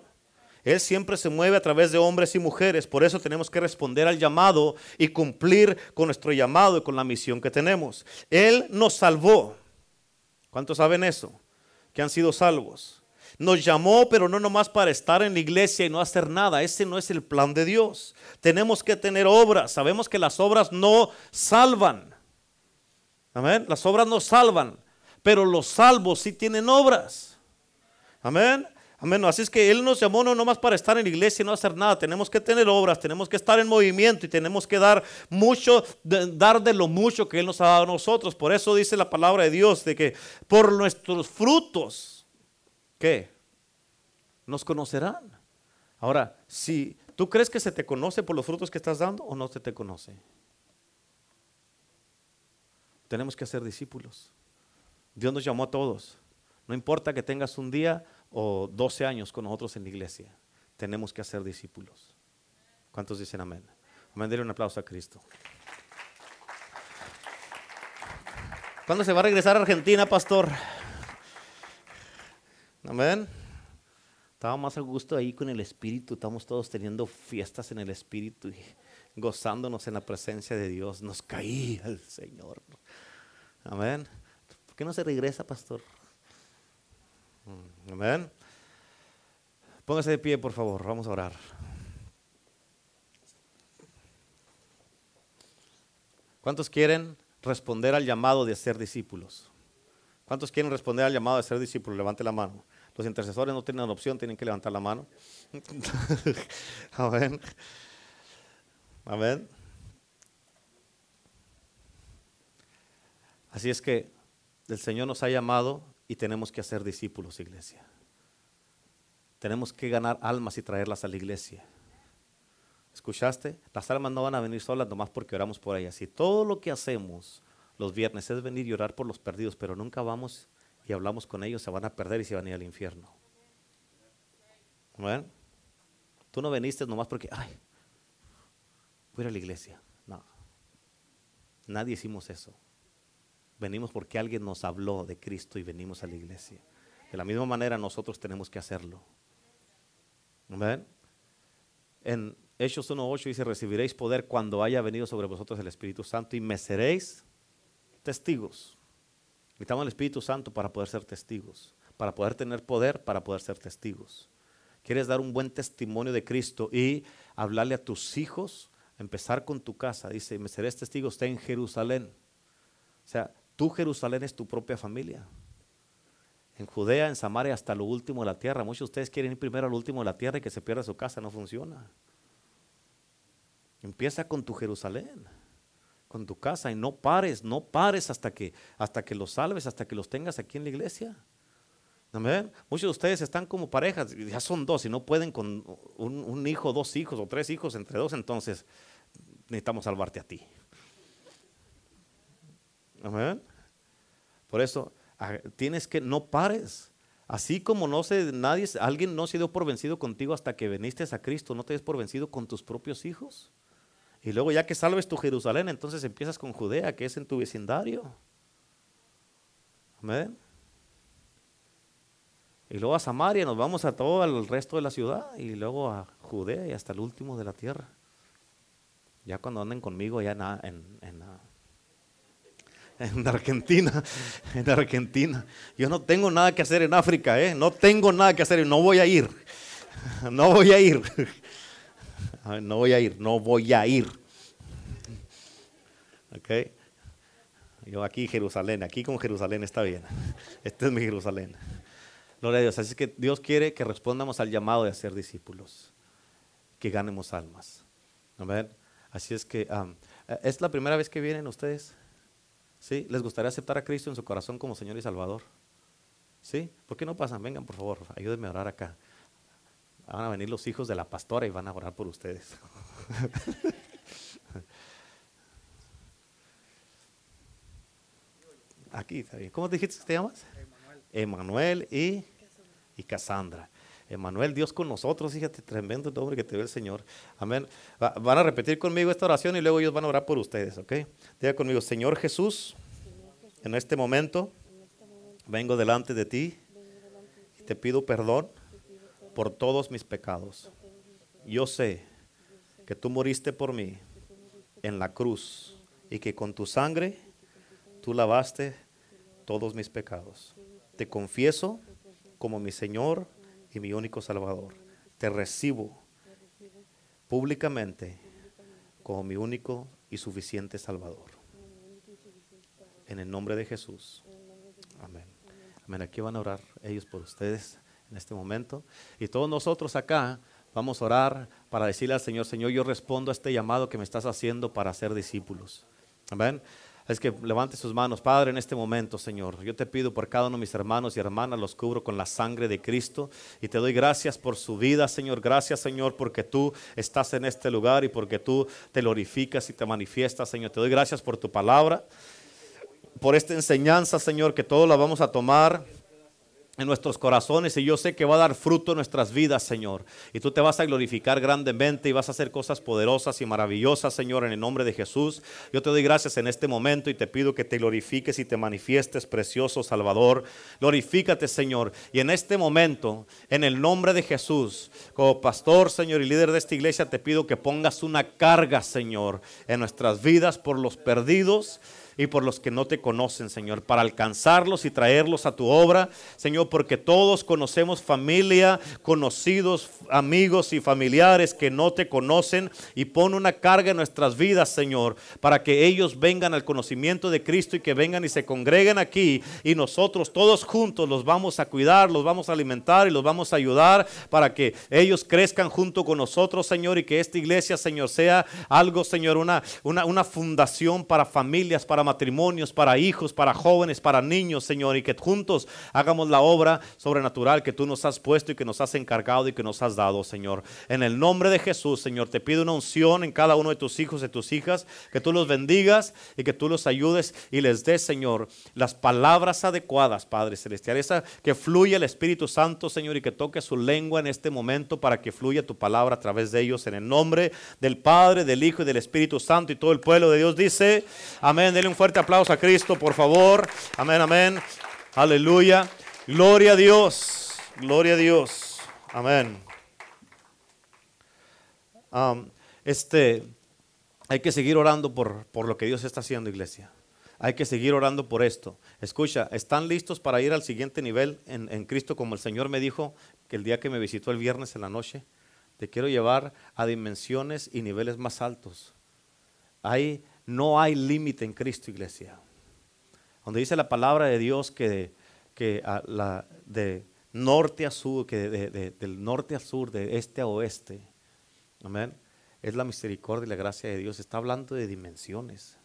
A: Él siempre se mueve a través de hombres y mujeres. Por eso tenemos que responder al llamado y cumplir con nuestro llamado y con la misión que tenemos. Él nos salvó. ¿Cuántos saben eso? Que han sido salvos. Nos llamó, pero no nomás para estar en la iglesia y no hacer nada. Ese no es el plan de Dios. Tenemos que tener obras. Sabemos que las obras no salvan. Amén. Las obras no salvan, pero los salvos sí tienen obras. Amén. Amén. Así es que Él nos llamó no nomás para estar en la iglesia y no hacer nada. Tenemos que tener obras, tenemos que estar en movimiento y tenemos que dar mucho, dar de lo mucho que Él nos ha dado a nosotros. Por eso dice la palabra de Dios de que por nuestros frutos, ¿qué? Nos conocerán. Ahora, si tú crees que se te conoce por los frutos que estás dando o no se te conoce. Tenemos que ser discípulos. Dios nos llamó a todos. No importa que tengas un día o 12 años con nosotros en la iglesia, tenemos que hacer discípulos. ¿Cuántos dicen amén? Amén, denle un aplauso a Cristo. ¿Cuándo se va a regresar a Argentina, pastor? Amén. Estaba más a gusto ahí con el Espíritu. Estamos todos teniendo fiestas en el Espíritu y gozándonos en la presencia de Dios. Nos caía el Señor. Amén. ¿Por qué no se regresa, pastor? Mm, amén. Póngase de pie, por favor. Vamos a orar. ¿Cuántos quieren responder al llamado de ser discípulos? ¿Cuántos quieren responder al llamado de ser discípulos? Levante la mano. Los intercesores no tienen opción, tienen que levantar la mano. Amén. Amén. Así es que el Señor nos ha llamado y tenemos que hacer discípulos, iglesia. Tenemos que ganar almas y traerlas a la iglesia. ¿Escuchaste? Las almas no van a venir solas nomás porque oramos por ellas. Y todo lo que hacemos los viernes es venir y orar por los perdidos, pero nunca vamos y hablamos con ellos, se van a perder y se van a ir al infierno. ¿Ven? Tú no veniste nomás porque, ay, voy a la iglesia. No. Nadie hicimos eso. Venimos porque alguien nos habló de Cristo y venimos a la iglesia. De la misma manera nosotros tenemos que hacerlo. ¿Ven? En Hechos 1.8 dice, recibiréis poder cuando haya venido sobre vosotros el Espíritu Santo y me seréis testigos. Necesitamos el Espíritu Santo para poder ser testigos, para poder tener poder, para poder ser testigos. ¿Quieres dar un buen testimonio de Cristo y hablarle a tus hijos? Empezar con tu casa. Dice, me seréis testigos, está en Jerusalén. O sea, tu Jerusalén es tu propia familia. En Judea, en Samaria, hasta lo último de la tierra. Muchos de ustedes quieren ir primero al último de la tierra y que se pierda su casa. No funciona. Empieza con tu Jerusalén, con tu casa y no pares, no pares hasta que, hasta que los salves, hasta que los tengas aquí en la iglesia. Amén. Muchos de ustedes están como parejas, ya son dos y no pueden con un, un hijo, dos hijos o tres hijos entre dos, entonces necesitamos salvarte a ti. Amén. Por eso ah, tienes que no pares. Así como no se, nadie, alguien no se dio por vencido contigo hasta que viniste a Cristo, no te des por vencido con tus propios hijos. Y luego ya que salves tu Jerusalén, entonces empiezas con Judea, que es en tu vecindario. Amén. Y luego a Samaria, nos vamos a todo el resto de la ciudad, y luego a Judea y hasta el último de la tierra. Ya cuando anden conmigo, ya en, en Argentina, en Argentina. Yo no tengo nada que hacer en África, ¿eh? No tengo nada que hacer, no voy a ir. No voy a ir. No voy a ir, no voy a ir. ¿Ok? Yo aquí Jerusalén, aquí con Jerusalén está bien. Este es mi Jerusalén. Gloria a Dios. Así que Dios quiere que respondamos al llamado de ser discípulos, que ganemos almas. Amén. Así es que, ¿es la primera vez que vienen ustedes? ¿Sí? ¿Les gustaría aceptar a Cristo en su corazón como Señor y Salvador? ¿Sí? ¿Por qué no pasan? Vengan, por favor, ayúdenme a orar acá. Van a venir los hijos de la pastora y van a orar por ustedes. Aquí está bien. ¿Cómo dijiste que te llamas? Emanuel y, y Cassandra. Emanuel, Dios con nosotros, fíjate, tremendo nombre que te ve el Señor. Amén. van a repetir conmigo esta oración y luego ellos van a orar por ustedes, ¿ok? Diga conmigo, Señor Jesús, en este momento vengo delante de ti y te pido perdón por todos mis pecados. Yo sé que tú moriste por mí en la cruz y que con tu sangre tú lavaste todos mis pecados. Te confieso como mi Señor y mi único Salvador. Te recibo públicamente como mi único y suficiente Salvador. En el nombre de Jesús. Amén. Amén. Aquí van a orar ellos por ustedes en este momento. Y todos nosotros acá vamos a orar para decirle al Señor, Señor, yo respondo a este llamado que me estás haciendo para ser discípulos. Amén. Es que levante sus manos, Padre, en este momento, Señor. Yo te pido por cada uno de mis hermanos y hermanas, los cubro con la sangre de Cristo y te doy gracias por su vida, Señor. Gracias, Señor, porque tú estás en este lugar y porque tú te glorificas y te manifiestas, Señor. Te doy gracias por tu palabra, por esta enseñanza, Señor, que todos la vamos a tomar en nuestros corazones y yo sé que va a dar fruto en nuestras vidas, Señor. Y tú te vas a glorificar grandemente y vas a hacer cosas poderosas y maravillosas, Señor, en el nombre de Jesús. Yo te doy gracias en este momento y te pido que te glorifiques y te manifiestes, precioso Salvador. Glorifícate, Señor. Y en este momento, en el nombre de Jesús, como pastor, Señor, y líder de esta iglesia, te pido que pongas una carga, Señor, en nuestras vidas por los perdidos y por los que no te conocen, Señor, para alcanzarlos y traerlos a tu obra, Señor, porque todos conocemos familia, conocidos, amigos y familiares que no te conocen y pon una carga en nuestras vidas, Señor, para que ellos vengan al conocimiento de Cristo y que vengan y se congreguen aquí y nosotros todos juntos los vamos a cuidar, los vamos a alimentar y los vamos a ayudar para que ellos crezcan junto con nosotros, Señor, y que esta iglesia, Señor, sea algo, Señor, una, una, una fundación para familias, para matrimonios, para hijos, para jóvenes, para niños, Señor, y que juntos hagamos la obra sobrenatural que tú nos has puesto y que nos has encargado y que nos has dado, Señor. En el nombre de Jesús, Señor, te pido una unción en cada uno de tus hijos y tus hijas, que tú los bendigas y que tú los ayudes y les des, Señor, las palabras adecuadas, Padre Celestial, esa que fluya el Espíritu Santo, Señor, y que toque su lengua en este momento para que fluya tu palabra a través de ellos, en el nombre del Padre, del Hijo y del Espíritu Santo y todo el pueblo de Dios dice, amén, denle un fuerte aplauso a Cristo, por favor. Amén, amén. Aleluya. Gloria a Dios. Gloria a Dios. Amén. este, hay que seguir orando por, por lo que Dios está haciendo, iglesia. Hay que seguir orando por esto. Escucha, ¿están listos para ir al siguiente nivel en, en, Cristo? Como el Señor me dijo que el día que me visitó el viernes en la noche, te quiero llevar a dimensiones y niveles más altos. Hay no hay límite en Cristo, iglesia. Donde dice la palabra de Dios que, que la, de norte a sur, que del norte a sur, de este a oeste, amén, es la misericordia y la gracia de Dios. Está hablando de dimensiones.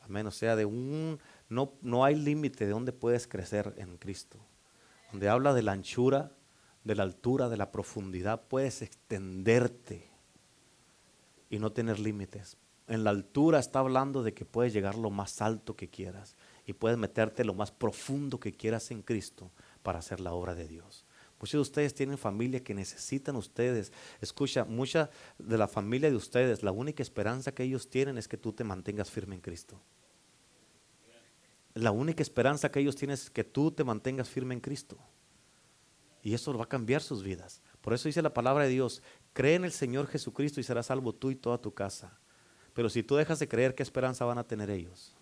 A: Amén. O sea, de un, no, no hay límite de donde puedes crecer en Cristo. Donde habla de la anchura, de la altura, de la profundidad, puedes extenderte y no tener límites en la altura está hablando de que puedes llegar lo más alto que quieras y puedes meterte lo más profundo que quieras en Cristo para hacer la obra de Dios. Muchos de ustedes tienen familia que necesitan ustedes. Escucha, mucha de la familia de ustedes, la única esperanza que ellos tienen es que tú te mantengas firme en Cristo. La única esperanza que ellos tienen es que tú te mantengas firme en Cristo. Y eso va a cambiar sus vidas. Por eso dice la palabra de Dios, cree en el Señor Jesucristo y serás salvo tú y toda tu casa. Pero si tú dejas de creer, ¿qué esperanza van a tener ellos?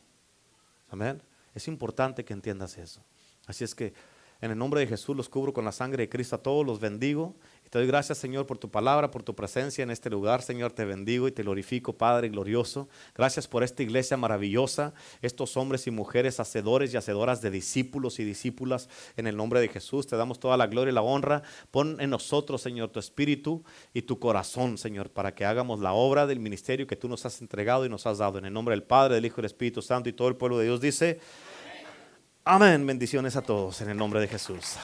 A: Amén. Es importante que entiendas eso. Así es que en el nombre de Jesús los cubro con la sangre de Cristo a todos, los bendigo. Y te doy gracias, Señor, por tu palabra, por tu presencia en este lugar. Señor, te bendigo y te glorifico, Padre glorioso. Gracias por esta iglesia maravillosa, estos hombres y mujeres hacedores y hacedoras de discípulos y discípulas. En el nombre de Jesús te damos toda la gloria y la honra. Pon en nosotros, Señor, tu espíritu y tu corazón, Señor, para que hagamos la obra del ministerio que tú nos has entregado y nos has dado. En el nombre del Padre, del Hijo y del Espíritu Santo y todo el pueblo de Dios dice. Amén. Bendiciones a todos en el nombre de Jesús.